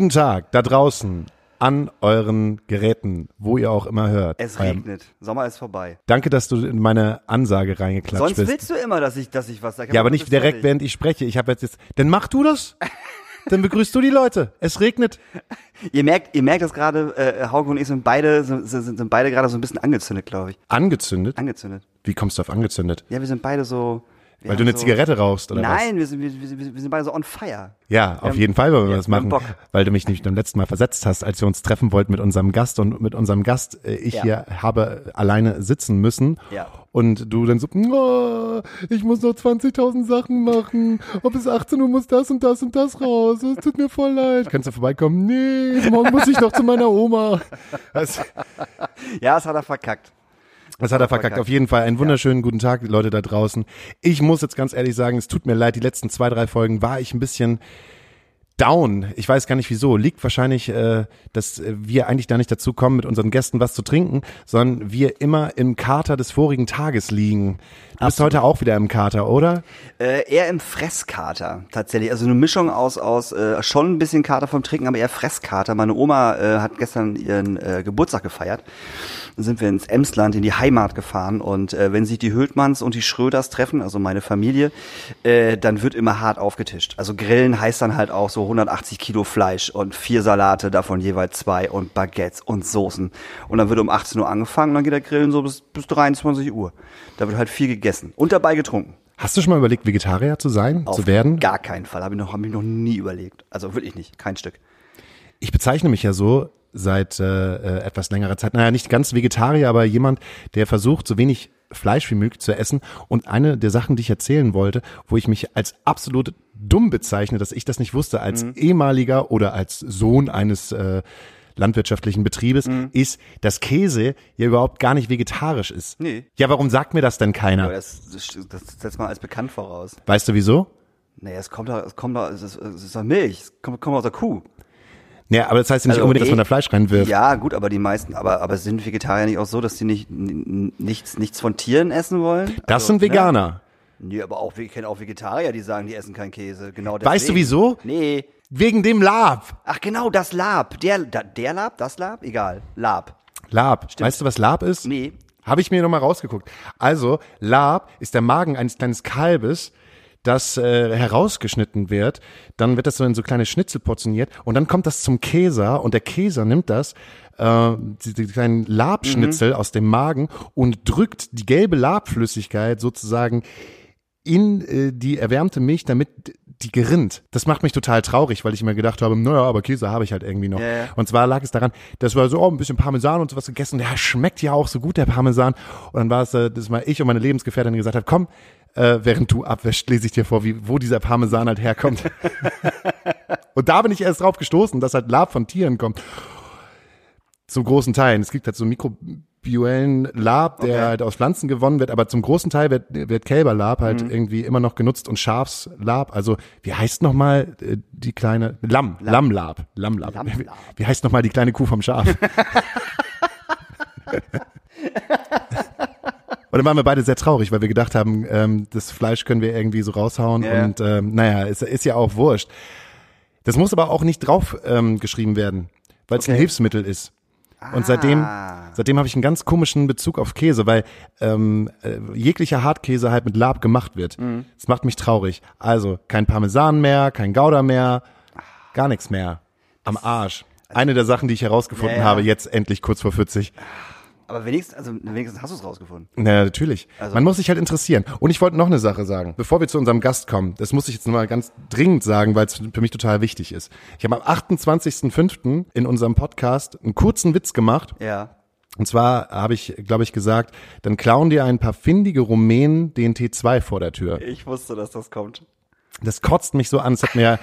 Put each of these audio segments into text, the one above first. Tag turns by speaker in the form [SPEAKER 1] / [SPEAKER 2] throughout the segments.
[SPEAKER 1] Guten Tag da draußen an euren Geräten, wo ihr auch immer hört.
[SPEAKER 2] Es
[SPEAKER 1] Ähm,
[SPEAKER 2] regnet. Sommer ist vorbei.
[SPEAKER 1] Danke, dass du in meine Ansage reingeklatscht
[SPEAKER 2] Sonst
[SPEAKER 1] bist.
[SPEAKER 2] willst du immer, dass ich, dass ich was sage.
[SPEAKER 1] ja, aber nicht direkt, während ich spreche. Ich habe jetzt, jetzt, dann mach du das. Dann begrüßt du die Leute. Es regnet.
[SPEAKER 2] Ihr merkt, ihr merkt das gerade, äh, Hauke und ich sind beide, sind, sind, sind beide gerade so ein bisschen angezündet, glaube ich.
[SPEAKER 1] Angezündet?
[SPEAKER 2] Angezündet.
[SPEAKER 1] Wie kommst du auf angezündet?
[SPEAKER 2] Ja, wir sind beide so. Wir
[SPEAKER 1] Weil du eine
[SPEAKER 2] so,
[SPEAKER 1] Zigarette rauchst oder was?
[SPEAKER 2] Nein, wir sind, wir, wir, wir sind beide so on fire.
[SPEAKER 1] Ja, auf jeden Fall wollen wir das machen,
[SPEAKER 2] Bock.
[SPEAKER 1] weil du mich nicht beim letzten Mal versetzt hast, als wir uns treffen wollten mit unserem Gast und mit unserem Gast äh, ich
[SPEAKER 2] Ja.
[SPEAKER 1] hier habe alleine sitzen müssen
[SPEAKER 2] Ja.
[SPEAKER 1] und du dann so, oh, ich muss noch 20.000 Sachen machen, ob es 18 Uhr muss das und das und das raus, es tut mir voll leid. Kannst du vorbeikommen? Nee, morgen muss ich noch zu meiner Oma. Das,
[SPEAKER 2] Ja, das hat er verkackt.
[SPEAKER 1] Das hat er verkackt. Auf jeden Fall einen wunderschönen guten Tag, Leute da draußen. Ich muss jetzt ganz ehrlich sagen, es tut mir leid, die letzten zwei, drei Folgen war ich ein bisschen down. Ich weiß gar nicht wieso. Liegt wahrscheinlich, äh, dass wir eigentlich da nicht dazu kommen, mit unseren Gästen was zu trinken, sondern wir immer im Kater des vorigen Tages liegen. Du bist heute auch wieder im Kater, oder?
[SPEAKER 2] Äh, eher im Fresskater tatsächlich. Also eine Mischung aus, aus äh, schon ein bisschen Kater vom Trinken, aber eher Fresskater. Meine Oma äh, hat gestern ihren äh, Geburtstag gefeiert. Dann sind wir ins Emsland, in die Heimat gefahren. Und äh, wenn sich die Hültmanns und die Schröders treffen, also meine Familie, äh, dann wird immer hart aufgetischt. Also Grillen heißt dann halt auch so 180 Kilo Fleisch und vier Salate, davon jeweils zwei und Baguettes und Soßen. Und dann wird um 18 Uhr angefangen, dann geht der Grillen so bis, bis 23 Uhr. Da wird halt viel gegessen und dabei getrunken.
[SPEAKER 1] Hast du schon mal überlegt, Vegetarier zu sein,
[SPEAKER 2] Auf
[SPEAKER 1] zu werden?
[SPEAKER 2] Gar keinen Fall. Habe ich noch, hab ich noch nie überlegt. Also wirklich nicht. Kein Stück.
[SPEAKER 1] Ich bezeichne mich ja so seit äh, äh, etwas längerer Zeit. Naja, nicht ganz Vegetarier, aber jemand, der versucht, so wenig Fleisch wie möglich zu essen. Und eine der Sachen, die ich erzählen wollte, wo ich mich als absolut dumm bezeichne, dass ich das nicht wusste, als
[SPEAKER 2] Mhm.
[SPEAKER 1] ehemaliger oder als Sohn eines äh, landwirtschaftlichen Betriebes,
[SPEAKER 2] Mhm.
[SPEAKER 1] ist, dass Käse ja überhaupt gar nicht vegetarisch ist.
[SPEAKER 2] Nee.
[SPEAKER 1] Ja, warum sagt mir das denn keiner?
[SPEAKER 2] Das, das, das setzt man als bekannt voraus.
[SPEAKER 1] Weißt du wieso?
[SPEAKER 2] Naja, es kommt doch, es kommt doch, es ist, es ist doch Milch. Es kommt, kommt aus der Kuh.
[SPEAKER 1] Ja, aber das heißt ja nicht
[SPEAKER 2] Also,
[SPEAKER 1] unbedingt, dass man da Fleisch reinwirft.
[SPEAKER 2] Ja, gut, aber die meisten, aber, aber sind Vegetarier nicht auch so, dass sie nicht, nichts, nichts von Tieren essen wollen?
[SPEAKER 1] Das
[SPEAKER 2] Also,
[SPEAKER 1] sind Veganer.
[SPEAKER 2] Ne? Nee, aber auch, ich kenne auch Vegetarier, die sagen, die essen keinen Käse. Genau
[SPEAKER 1] Weißt du
[SPEAKER 2] deswegen.
[SPEAKER 1] wieso?
[SPEAKER 2] Nee.
[SPEAKER 1] Wegen dem Lab.
[SPEAKER 2] Ach genau, das Lab. Der, der Lab, das Lab? Egal. Lab.
[SPEAKER 1] Lab. Weißt du, was Lab ist?
[SPEAKER 2] Nee.
[SPEAKER 1] Habe ich mir nochmal rausgeguckt. Also, Lab ist der Magen eines kleinen Kalbes, das äh, herausgeschnitten wird. Dann wird das so in so kleine Schnitzel portioniert und dann kommt das zum Käser und der Käser nimmt das, äh, die, die kleinen Labschnitzel aus dem Magen und drückt die gelbe Labflüssigkeit sozusagen in äh, die erwärmte Milch, damit die gerinnt. Das macht mich total traurig, weil ich mir gedacht habe, naja, aber Käse habe ich halt irgendwie noch.
[SPEAKER 2] Ja.
[SPEAKER 1] Und zwar lag es daran, dass wir so oh, ein bisschen Parmesan und sowas gegessen. Der schmeckt ja auch so gut, der Parmesan. Und dann war es, äh, dass mal ich und meine Lebensgefährtin gesagt hat, komm, äh, während du abwäscht, lese ich dir vor, wie, wo dieser Parmesan halt herkommt. und da bin ich erst drauf gestoßen, dass halt Lab von Tieren kommt. Zum großen Teil. Es gibt halt so mikrobiellen Lab, der
[SPEAKER 2] Okay.
[SPEAKER 1] halt aus Pflanzen gewonnen wird, aber zum großen Teil wird, wird Kälberlab halt
[SPEAKER 2] Mhm.
[SPEAKER 1] irgendwie immer noch genutzt und Schafslab. Also, wie heißt nochmal äh, die kleine, Lamm, Lammlab, Lammlab.
[SPEAKER 2] Lammlab.
[SPEAKER 1] Wie, wie heißt nochmal die kleine Kuh vom Schaf? Und dann waren wir beide sehr traurig, weil wir gedacht haben, ähm, das Fleisch können wir irgendwie so raushauen
[SPEAKER 2] Ja.
[SPEAKER 1] und ähm, naja, ist, ist ja auch wurscht. Das muss aber auch nicht drauf ähm, geschrieben werden, weil es ein
[SPEAKER 2] Okay.
[SPEAKER 1] Hilfsmittel ist. Und seitdem,
[SPEAKER 2] Ah.
[SPEAKER 1] seitdem habe ich einen ganz komischen Bezug auf Käse, weil ähm, äh, jeglicher Hartkäse halt mit Lab gemacht wird.
[SPEAKER 2] Mhm.
[SPEAKER 1] Das macht mich traurig. Also kein Parmesan mehr, kein Gouda mehr, gar nichts mehr. Am Arsch. Eine der Sachen, die ich herausgefunden
[SPEAKER 2] Ja, ja.
[SPEAKER 1] habe, jetzt endlich kurz vor 40.
[SPEAKER 2] Aber wenigstens, also wenigstens hast du es rausgefunden.
[SPEAKER 1] Naja, natürlich.
[SPEAKER 2] Also-
[SPEAKER 1] Man muss sich halt interessieren. Und ich wollte noch eine Sache sagen, bevor wir zu unserem Gast kommen. Das muss ich jetzt nochmal ganz dringend sagen, weil es für mich total wichtig ist. Ich habe am 28.05. in unserem Podcast einen kurzen Witz gemacht.
[SPEAKER 2] Ja.
[SPEAKER 1] Und zwar habe ich, glaube ich, gesagt, dann klauen dir ein paar findige Rumänen den T2 vor der Tür.
[SPEAKER 2] Ich wusste, dass das kommt.
[SPEAKER 1] Das kotzt mich so an. Es hat mir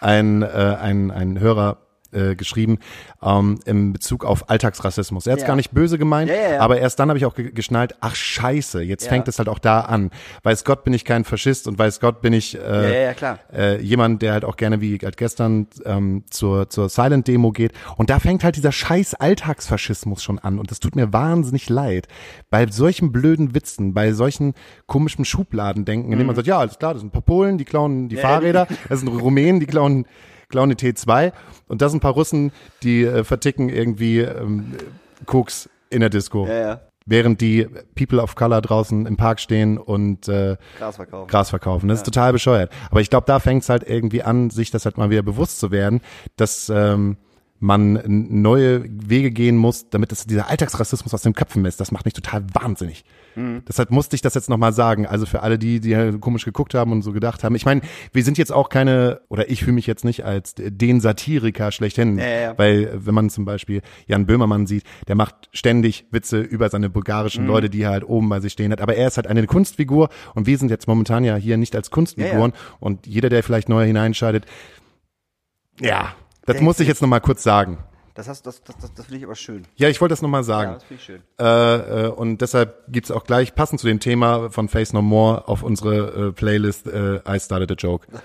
[SPEAKER 1] ein, äh, ein, ein Hörer äh, geschrieben ähm, im Bezug auf Alltagsrassismus. Er hat es
[SPEAKER 2] Ja.
[SPEAKER 1] gar nicht böse gemeint,
[SPEAKER 2] Ja, ja,
[SPEAKER 1] aber erst dann habe ich auch ge geschnallt, ach scheiße, jetzt fängt es halt auch da an. Weiß Gott bin ich kein Faschist und weiß Gott bin ich äh,
[SPEAKER 2] Ja, ja, ja, klar.
[SPEAKER 1] Äh, jemand, der halt auch gerne wie halt gestern ähm, zur, zur Silent-Demo geht. Und da fängt halt dieser scheiß Alltagsfaschismus schon an und das tut mir wahnsinnig leid. Bei solchen blöden Witzen, bei solchen komischen Schubladendenken, in denen man sagt, ja, alles klar, das sind ein paar Polen, die klauen die
[SPEAKER 2] Mhm.
[SPEAKER 1] Fahrräder, das sind Rumänen, die klauen die T2 und das sind ein paar Russen, die äh, verticken irgendwie ähm, Koks in der Disco.
[SPEAKER 2] Ja, ja.
[SPEAKER 1] Während die People of Color draußen im Park stehen und äh,
[SPEAKER 2] Gras verkaufen.
[SPEAKER 1] Gras verkaufen. Das ist total bescheuert. Aber ich glaube, da fängt es halt irgendwie an, sich das halt mal wieder bewusst zu werden, dass ähm, man neue Wege gehen muss, damit das, dieser Alltagsrassismus aus den Köpfen ist. Das macht mich total wahnsinnig. Deshalb musste ich das jetzt nochmal sagen. Also für alle die, die komisch geguckt haben und so gedacht haben. Ich meine, wir sind jetzt auch keine, oder ich fühle mich jetzt nicht als den Satiriker schlechthin.
[SPEAKER 2] Ja, ja, ja.
[SPEAKER 1] Weil äh, wenn man zum Beispiel Jan Böhmermann sieht, der macht ständig Witze über seine bulgarischen Leute, die er halt oben bei sich stehen hat. Aber er ist halt eine Kunstfigur und wir sind jetzt momentan ja hier nicht als Kunstfiguren. Und jeder, der vielleicht neu hineinscheidet, ja, das muss ich jetzt nochmal kurz sagen.
[SPEAKER 2] Das, hast, das, das, das, das finde ich aber schön.
[SPEAKER 1] Ja, ich wollte das nochmal
[SPEAKER 2] Ja,
[SPEAKER 1] sagen.
[SPEAKER 2] das finde ich schön.
[SPEAKER 1] Äh, äh, und deshalb gibt's auch gleich, passend zu dem Thema von Face No More, auf unsere äh, Playlist äh, I Started a Joke.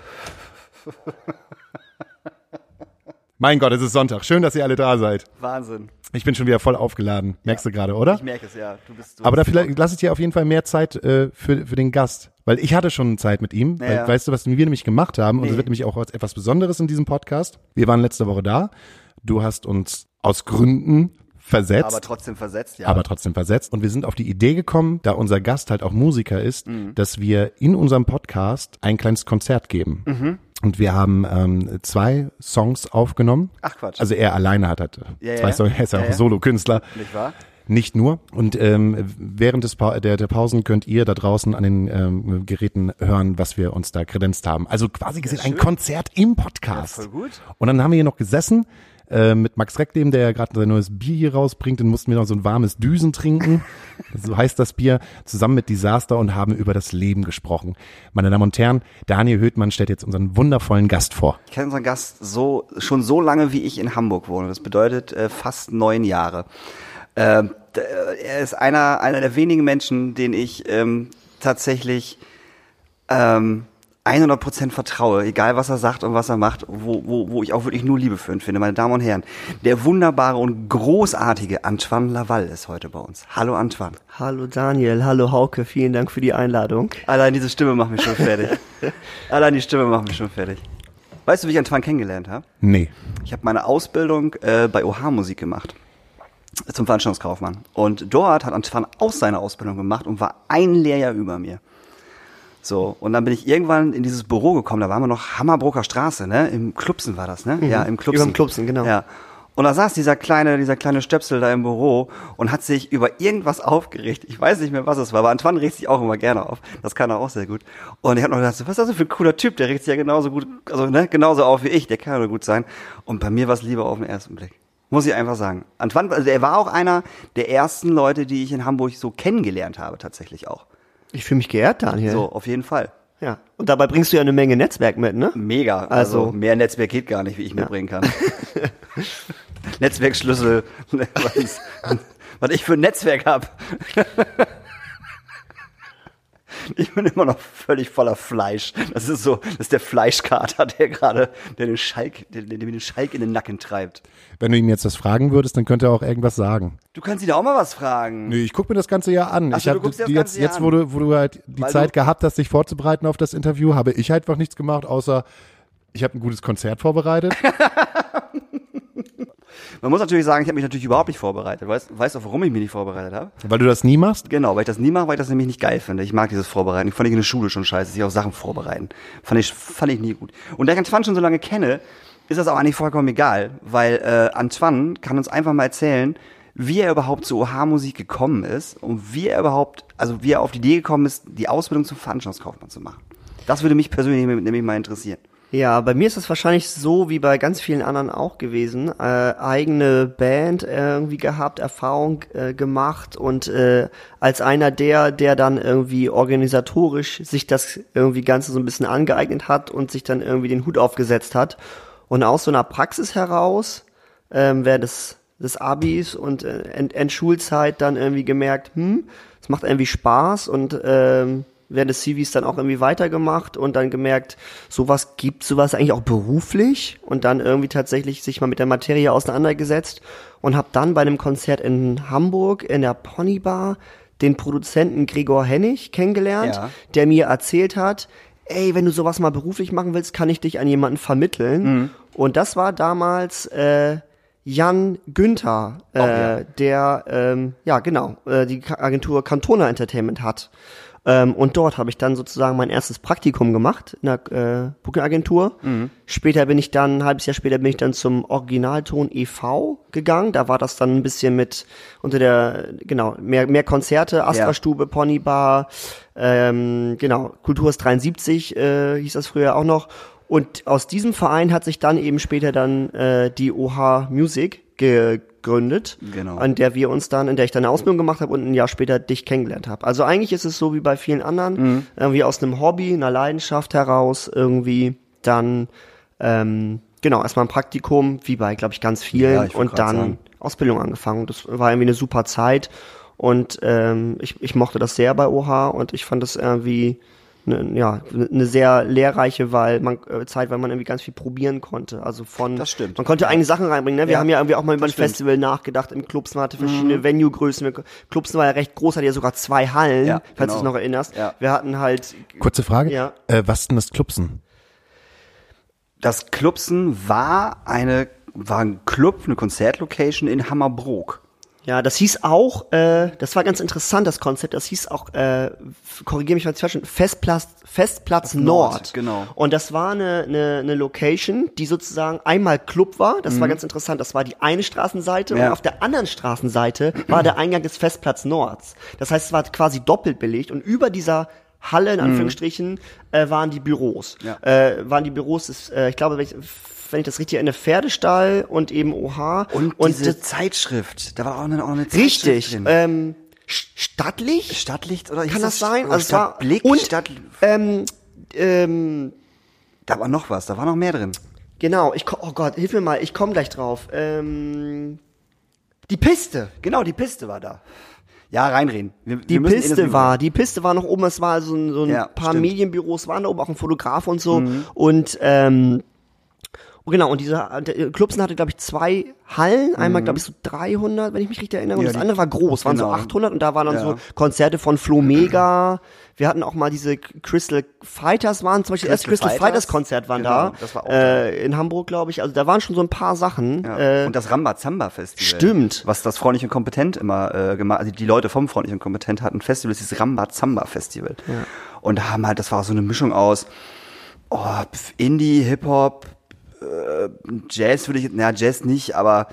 [SPEAKER 1] mein Gott, es ist Sonntag. Schön, dass ihr alle da seid.
[SPEAKER 2] Wahnsinn.
[SPEAKER 1] Ich bin schon wieder voll aufgeladen. Merkst du gerade, oder?
[SPEAKER 2] Ich merke es, ja. Du bist, du
[SPEAKER 1] Aber da vielleicht lasse ich dir auf jeden Fall mehr Zeit äh, für, für den Gast. Weil ich hatte schon Zeit mit ihm.
[SPEAKER 2] Ja,
[SPEAKER 1] weil,
[SPEAKER 2] ja.
[SPEAKER 1] Weißt du, was wir nämlich gemacht haben? Und das
[SPEAKER 2] Nee.
[SPEAKER 1] wird nämlich auch etwas Besonderes in diesem Podcast. Wir waren letzte Woche da. Du hast uns aus Gründen versetzt.
[SPEAKER 2] aber trotzdem versetzt, ja.
[SPEAKER 1] aber trotzdem versetzt. Und wir sind auf die Idee gekommen, da unser Gast halt auch Musiker ist,
[SPEAKER 2] Mhm.
[SPEAKER 1] dass wir in unserem Podcast ein kleines Konzert geben.
[SPEAKER 2] Mhm.
[SPEAKER 1] Und wir haben ähm, zwei Songs aufgenommen.
[SPEAKER 2] Ach Quatsch.
[SPEAKER 1] Also er alleine hat halt
[SPEAKER 2] Ja,
[SPEAKER 1] zwei
[SPEAKER 2] ja.
[SPEAKER 1] Songs, er ist ja,
[SPEAKER 2] Ja,
[SPEAKER 1] auch. Solokünstler.
[SPEAKER 2] Nicht wahr?
[SPEAKER 1] Nicht nur. Und ähm, während des pa der, der Pausen könnt ihr da draußen an den ähm, Geräten hören, was wir uns da kredenzt haben. Also quasi gesehen ein Konzert im Podcast.
[SPEAKER 2] Voll gut.
[SPEAKER 1] Und dann haben wir hier noch gesessen äh, mit Max Reckleben, der ja gerade sein neues Bier hier rausbringt. Dann mussten wir noch so ein warmes Düsen trinken. so heißt das Bier. Zusammen mit Disaster und haben über das Leben gesprochen. Meine Damen und Herren, Daniel Höhtmann stellt jetzt unseren wundervollen Gast vor.
[SPEAKER 2] Ich kenne unseren Gast so, schon so lange, wie ich in Hamburg wohne. Das bedeutet äh, fast neun Jahre. Ähm, äh, er ist einer, einer der wenigen Menschen, den ich ähm, tatsächlich ähm, 100% vertraue, egal was er sagt und was er macht, wo, wo, wo ich auch wirklich nur Liebe für ihn finde. Meine Damen und Herren, der wunderbare und großartige Antoine Laval ist heute bei uns. Hallo Antoine.
[SPEAKER 3] Hallo Daniel, hallo Hauke, vielen Dank für die Einladung.
[SPEAKER 2] Allein diese Stimme macht mich schon fertig. Allein die Stimme macht mich schon fertig. Weißt du, wie ich Antoine kennengelernt habe?
[SPEAKER 1] Nee.
[SPEAKER 2] Ich habe meine Ausbildung äh, bei OH Musik gemacht zum Veranstaltungskaufmann. Und dort hat Antoine auch seine Ausbildung gemacht und war ein Lehrjahr über mir. So, und dann bin ich irgendwann in dieses Büro gekommen, da waren wir noch Hammerbroker Straße, ne? Im Klupsen war das, ne? Ja, im Klupsen.
[SPEAKER 3] Überm Klupsen, genau.
[SPEAKER 2] Ja. Und da saß dieser kleine, dieser kleine Stöpsel da im Büro und hat sich über irgendwas aufgeregt. Ich weiß nicht mehr, was es war, aber Antoine regt sich auch immer gerne auf. Das kann er auch sehr gut. Und ich habe noch gedacht, was ist das für ein cooler Typ? Der regt sich ja genauso gut, also ne, genauso auf wie ich. Der kann ja nur gut sein. Und bei mir war es lieber auf den ersten Blick. Muss ich einfach sagen. Antoine, also er war auch einer der ersten Leute, die ich in Hamburg so kennengelernt habe, tatsächlich auch.
[SPEAKER 3] Ich fühle mich geehrt, Daniel.
[SPEAKER 2] So, auf jeden Fall.
[SPEAKER 3] Ja. Und dabei bringst du ja eine Menge Netzwerk mit, ne?
[SPEAKER 2] Mega. Also,
[SPEAKER 3] Also-
[SPEAKER 2] mehr Netzwerk geht gar nicht, wie ich mitbringen kann. Netzwerkschlüssel, was, was ich für ein Netzwerk hab. Ich bin immer noch völlig voller Fleisch. Das ist so, das ist der Fleischkater, der gerade, der den Schalk, der, der mir den Schalk in den Nacken treibt.
[SPEAKER 1] Wenn du ihm jetzt das fragen würdest, dann könnte er auch irgendwas sagen.
[SPEAKER 2] Du kannst ihn da auch mal was fragen.
[SPEAKER 1] Nö, ich gucke mir das ganze Jahr an.
[SPEAKER 2] Ach
[SPEAKER 1] ich
[SPEAKER 2] so, du
[SPEAKER 1] hab,
[SPEAKER 2] guckst dir das
[SPEAKER 1] die
[SPEAKER 2] ganze
[SPEAKER 1] jetzt,
[SPEAKER 2] Jahr
[SPEAKER 1] jetzt wo du, wo du halt die
[SPEAKER 2] Weil
[SPEAKER 1] Zeit gehabt hast, dich vorzubereiten auf das Interview, habe ich einfach nichts gemacht, außer ich habe ein gutes Konzert vorbereitet.
[SPEAKER 2] Man muss natürlich sagen, ich habe mich natürlich überhaupt nicht vorbereitet. Weißt, weißt du, warum ich mich nicht vorbereitet habe?
[SPEAKER 1] weil du das nie machst.
[SPEAKER 2] Genau, weil ich das nie mache, weil ich das nämlich nicht geil finde. Ich mag dieses Vorbereiten. Ich fand ich in der Schule schon scheiße, sich auf Sachen vorbereiten. Fand ich, fand ich nie gut. Und da ich Antoine schon so lange kenne, ist das auch eigentlich vollkommen egal, weil äh, Antoine kann uns einfach mal erzählen, wie er überhaupt zu OH-Musik gekommen ist und wie er überhaupt, also wie er auf die Idee gekommen ist, die Ausbildung zum Veranstaltungskaufmann zu machen. Das würde mich persönlich nämlich mal interessieren.
[SPEAKER 3] Ja, bei mir ist es wahrscheinlich so wie bei ganz vielen anderen auch gewesen. Äh, eigene Band irgendwie gehabt, Erfahrung äh, gemacht und äh, als einer der, der dann irgendwie organisatorisch sich das irgendwie Ganze so ein bisschen angeeignet hat und sich dann irgendwie den Hut aufgesetzt hat. Und aus so einer Praxis heraus, ähm, während des, des Abis und äh, End Endschulzeit dann irgendwie gemerkt, hm, es macht irgendwie Spaß und ähm, während des CVs dann auch irgendwie weitergemacht und dann gemerkt, sowas gibt sowas eigentlich auch beruflich und dann irgendwie tatsächlich sich mal mit der Materie auseinandergesetzt und habe dann bei einem Konzert in Hamburg in der Ponybar den Produzenten Gregor Hennig kennengelernt,
[SPEAKER 2] Ja.
[SPEAKER 3] der mir erzählt hat, ey, wenn du sowas mal beruflich machen willst, kann ich dich an jemanden vermitteln.
[SPEAKER 2] Mhm.
[SPEAKER 3] Und das war damals äh, Jan Günther, äh,
[SPEAKER 2] ja.
[SPEAKER 3] der, ähm, ja genau, äh, die Agentur Cantona Entertainment hat. Ähm, und dort habe ich dann sozusagen mein erstes Praktikum gemacht in der äh, Booking-Agentur. Später bin ich dann, ein halbes Jahr später bin ich dann zum Originalton e.V. gegangen. Da war das dann ein bisschen mit unter der, genau, mehr, mehr Konzerte, Astra-Stube, Ponybar, ähm, genau, Kulturs 73 äh, hieß das früher auch noch. Und aus diesem Verein hat sich dann eben später dann äh, die OH Music gegründet,
[SPEAKER 2] Genau.
[SPEAKER 3] an der wir uns dann, in der ich dann eine Ausbildung gemacht habe und ein Jahr später dich kennengelernt habe. Also eigentlich ist es so wie bei vielen anderen,
[SPEAKER 2] Mhm.
[SPEAKER 3] irgendwie aus einem Hobby, einer Leidenschaft heraus irgendwie dann ähm, genau erstmal ein Praktikum, wie bei glaube ich ganz vielen
[SPEAKER 2] Ja, ich
[SPEAKER 3] und dann
[SPEAKER 2] sagen.
[SPEAKER 3] Ausbildung angefangen. Das war irgendwie eine super Zeit und ähm, ich, ich mochte das sehr bei OH und ich fand das irgendwie ne, ja, eine sehr lehrreiche weil man, äh, Zeit, weil man irgendwie ganz viel probieren konnte. Also von,
[SPEAKER 2] Das stimmt.
[SPEAKER 3] man konnte eigene Sachen reinbringen. Ne? Wir
[SPEAKER 2] Ja,
[SPEAKER 3] haben ja irgendwie auch mal über ein
[SPEAKER 2] stimmt. Mhm.
[SPEAKER 3] Festival nachgedacht im Clubs. Man hatte verschiedene Venue-Größen. Wir- Clubs war ja recht groß, hatte ja sogar zwei Hallen,
[SPEAKER 2] Ja,
[SPEAKER 3] falls du
[SPEAKER 2] genau.
[SPEAKER 3] dich noch erinnerst.
[SPEAKER 2] Ja.
[SPEAKER 3] Wir hatten halt,
[SPEAKER 1] Kurze Frage.
[SPEAKER 3] Ja.
[SPEAKER 1] Äh, was ist denn das Klupsen?
[SPEAKER 2] Das Klubsen war eine, war ein Club, eine Konzertlocation in Hammerbrook.
[SPEAKER 3] Ja, das hieß auch, äh, das war ganz interessant, das Konzept, das hieß auch, äh, korrigiere mich, falls ich falsch bin, Festplatz, Festplatz Nord.
[SPEAKER 2] Nord, genau.
[SPEAKER 3] Und das war eine, eine, eine Location, die sozusagen einmal Club war, das war ganz interessant, das war die eine Straßenseite und
[SPEAKER 2] Mhm. Ja.
[SPEAKER 3] auf der anderen Straßenseite war der Eingang des Festplatz Nords. Das heißt, es war quasi doppelt belegt und über dieser Halle, in Anführungsstrichen, äh, waren die Büros.
[SPEAKER 2] Mhm. Ja.
[SPEAKER 3] Äh, waren die Büros, des, äh, ich glaube, ich, wenn ich das richtig erinnere, Pferdestall und eben OH.
[SPEAKER 2] Und, diese
[SPEAKER 3] das-
[SPEAKER 2] Zeitschrift, da war auch eine, auch eine Zeitschrift
[SPEAKER 3] Richtig.
[SPEAKER 2] drin.
[SPEAKER 3] Ähm, Stadtlicht?
[SPEAKER 2] Stadtlicht oder
[SPEAKER 3] Kann das sein?
[SPEAKER 2] Oder
[SPEAKER 3] Also
[SPEAKER 2] Stadtblick,
[SPEAKER 3] und-
[SPEAKER 2] Stadt,
[SPEAKER 3] Ähm, ähm,
[SPEAKER 2] da war noch was, da war noch mehr drin.
[SPEAKER 3] genau, ich ko- oh Gott, hilf mir mal, ich komme gleich drauf. Ähm, die Piste.
[SPEAKER 2] Genau, die Piste war da. Ja, reinreden. Wir,
[SPEAKER 3] Die
[SPEAKER 2] wir
[SPEAKER 3] Piste war, die Piste war noch oben, es war so ein, so ein
[SPEAKER 2] Ja,
[SPEAKER 3] paar
[SPEAKER 2] stimmt. Mhm.
[SPEAKER 3] Medienbüros waren da oben, auch ein Fotograf und so. Und ähm, und genau, und dieser der Clubsen hatte, glaube ich, zwei Hallen. Einmal, glaube ich, so 300, wenn ich mich richtig erinnere. Und
[SPEAKER 2] Mhm. Ja,
[SPEAKER 3] das andere war groß, waren so
[SPEAKER 2] genau.
[SPEAKER 3] 800. Und da waren dann
[SPEAKER 2] Ja.
[SPEAKER 3] so Konzerte von Flo Mega. Wir hatten auch mal diese Crystal Fighters waren, zum Beispiel das
[SPEAKER 2] Crystal
[SPEAKER 3] Crystal
[SPEAKER 2] Fighters?
[SPEAKER 3] Fighters Konzert waren
[SPEAKER 2] Genau,
[SPEAKER 3] da.
[SPEAKER 2] das war auch
[SPEAKER 3] äh, in Hamburg, glaube ich. Also da waren schon so ein paar Sachen.
[SPEAKER 2] Ja.
[SPEAKER 3] Äh,
[SPEAKER 2] und das Rambazamba Festival.
[SPEAKER 3] Stimmt.
[SPEAKER 2] Was das Freundlich und Kompetent immer äh, gemacht, also die Leute vom Freundlich und Kompetent hatten ein Festival, das hieß Rambazamba Festival. Und da haben halt, das war so eine Mischung aus oh, Indie, Hip-Hop, äh, Jazz würde ich, na Jazz nicht, aber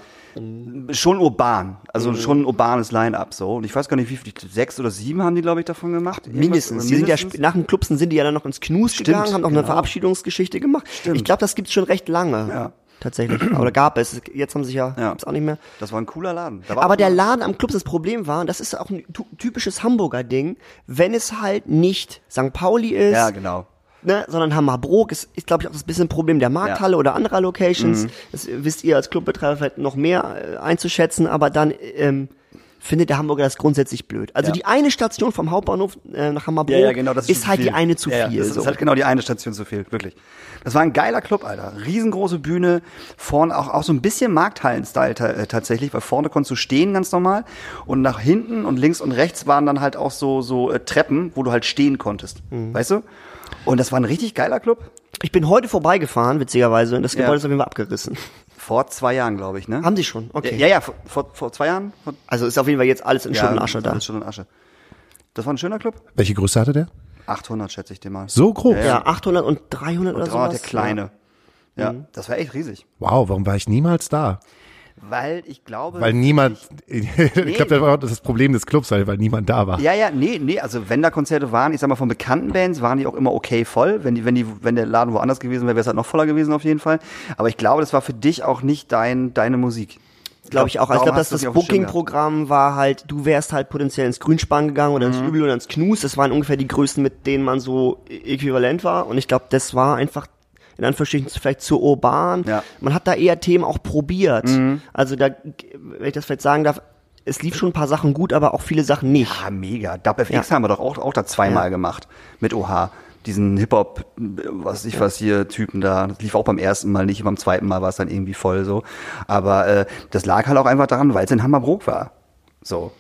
[SPEAKER 2] schon urban, also schon ein urbanes Line-Up so. Und ich weiß gar nicht, wie viel, sechs oder sieben haben die, glaube ich, davon gemacht. Irgendwas-
[SPEAKER 3] Mindestens. Die sind ja nach dem Clubsen sind die ja dann noch ins Knus
[SPEAKER 2] Stimmt,
[SPEAKER 3] gegangen, haben noch eine
[SPEAKER 2] genau.
[SPEAKER 3] Verabschiedungsgeschichte gemacht. Ich glaube, das gibt's schon recht lange.
[SPEAKER 2] Ja.
[SPEAKER 3] Tatsächlich. Oder gab es. Jetzt haben sie ja,
[SPEAKER 2] Ja.
[SPEAKER 3] gibt's auch nicht mehr.
[SPEAKER 2] Das war ein cooler Laden.
[SPEAKER 3] Aber der Laden am Clubs, das Problem war, und das ist auch ein typisches Hamburger Ding, wenn es halt nicht St. Pauli ist,
[SPEAKER 2] Ja, genau.
[SPEAKER 3] Ne, sondern Hammerbrook ist, ist glaube ich auch das bisschen Problem der Markthalle oder anderer Locations.
[SPEAKER 2] Mhm.
[SPEAKER 3] Das wisst ihr als Clubbetreiber vielleicht noch mehr äh, einzuschätzen, aber dann ähm, findet der Hamburger das grundsätzlich blöd. Also
[SPEAKER 2] Ja.
[SPEAKER 3] die eine Station vom Hauptbahnhof äh, nach Hammerbrook
[SPEAKER 2] Ja, ja, genau,
[SPEAKER 3] ist,
[SPEAKER 2] ist,
[SPEAKER 3] halt die eine zu
[SPEAKER 2] ja,
[SPEAKER 3] viel.
[SPEAKER 2] Ja, das
[SPEAKER 3] so.
[SPEAKER 2] ist halt genau die eine Station zu viel, wirklich. Das war ein geiler Club, Alter. Riesengroße Bühne, vorne auch, auch so ein bisschen Markthallen-Style äh, tatsächlich, weil vorne konntest du stehen ganz normal und nach hinten und links und rechts waren dann halt auch so, so äh, Treppen, wo du halt stehen konntest,
[SPEAKER 3] Mhm.
[SPEAKER 2] weißt du? Und das war ein richtig geiler Club.
[SPEAKER 3] Ich bin heute vorbeigefahren, witzigerweise, und das
[SPEAKER 2] Ja.
[SPEAKER 3] Gebäude ist auf jeden Fall abgerissen.
[SPEAKER 2] Vor zwei Jahren, glaube ich, ne?
[SPEAKER 3] Haben sie schon? Okay.
[SPEAKER 2] Ja, ja, vor, vor, zwei Jahren. Vor,
[SPEAKER 3] Also ist auf jeden Fall jetzt alles in Schutt und Asche da.
[SPEAKER 2] alles Schutt und Asche. Das war ein schöner Club.
[SPEAKER 1] Welche Größe hatte der?
[SPEAKER 2] 800 schätze ich dir mal.
[SPEAKER 1] So groß?
[SPEAKER 3] Ja, 800 und 300 oder
[SPEAKER 2] 300
[SPEAKER 3] sowas.
[SPEAKER 2] der kleine. Ja,
[SPEAKER 3] Mhm.
[SPEAKER 2] das war echt riesig.
[SPEAKER 1] Wow, warum war ich niemals da?
[SPEAKER 2] Weil ich glaube.
[SPEAKER 1] Weil niemand, ich glaube, das war auch das Problem des Clubs, weil, weil niemand da war.
[SPEAKER 2] Ja, ja, nee, nee, also wenn da Konzerte waren, ich sag mal von bekannten Bands, waren die auch immer okay voll. Wenn die, wenn die, wenn der Laden woanders gewesen wäre, wäre es halt noch voller gewesen auf jeden Fall. Aber ich glaube, das war für dich auch nicht dein, deine Musik.
[SPEAKER 3] Glaube ich auch. Also ich glaube, dass das
[SPEAKER 2] gehabt.
[SPEAKER 3] Booking-Programm war halt, du wärst halt potenziell ins Grünspan gegangen oder
[SPEAKER 2] Mhm.
[SPEAKER 3] ins Übel oder ins Knus. Das waren ungefähr die Größen, mit denen man so äquivalent war. Und ich glaube, das war einfach in Anführungsstrichen vielleicht zu urban.
[SPEAKER 2] Ja. Mhm.
[SPEAKER 3] Man hat da eher Themen auch probiert. Also da, wenn ich das vielleicht sagen darf, es lief schon ein paar Sachen gut, aber auch viele Sachen nicht.
[SPEAKER 2] Ah, mega. Dub FX
[SPEAKER 3] Ja.
[SPEAKER 2] haben wir doch auch, auch da zweimal
[SPEAKER 3] Ja.
[SPEAKER 2] gemacht. Mit OH. Diesen Hip-Hop, was ich was hier, Typen da. Das lief auch beim ersten Mal nicht, beim zweiten Mal war es dann irgendwie voll so. Aber äh, das lag halt auch einfach daran, weil es in Hammerbrook war. So.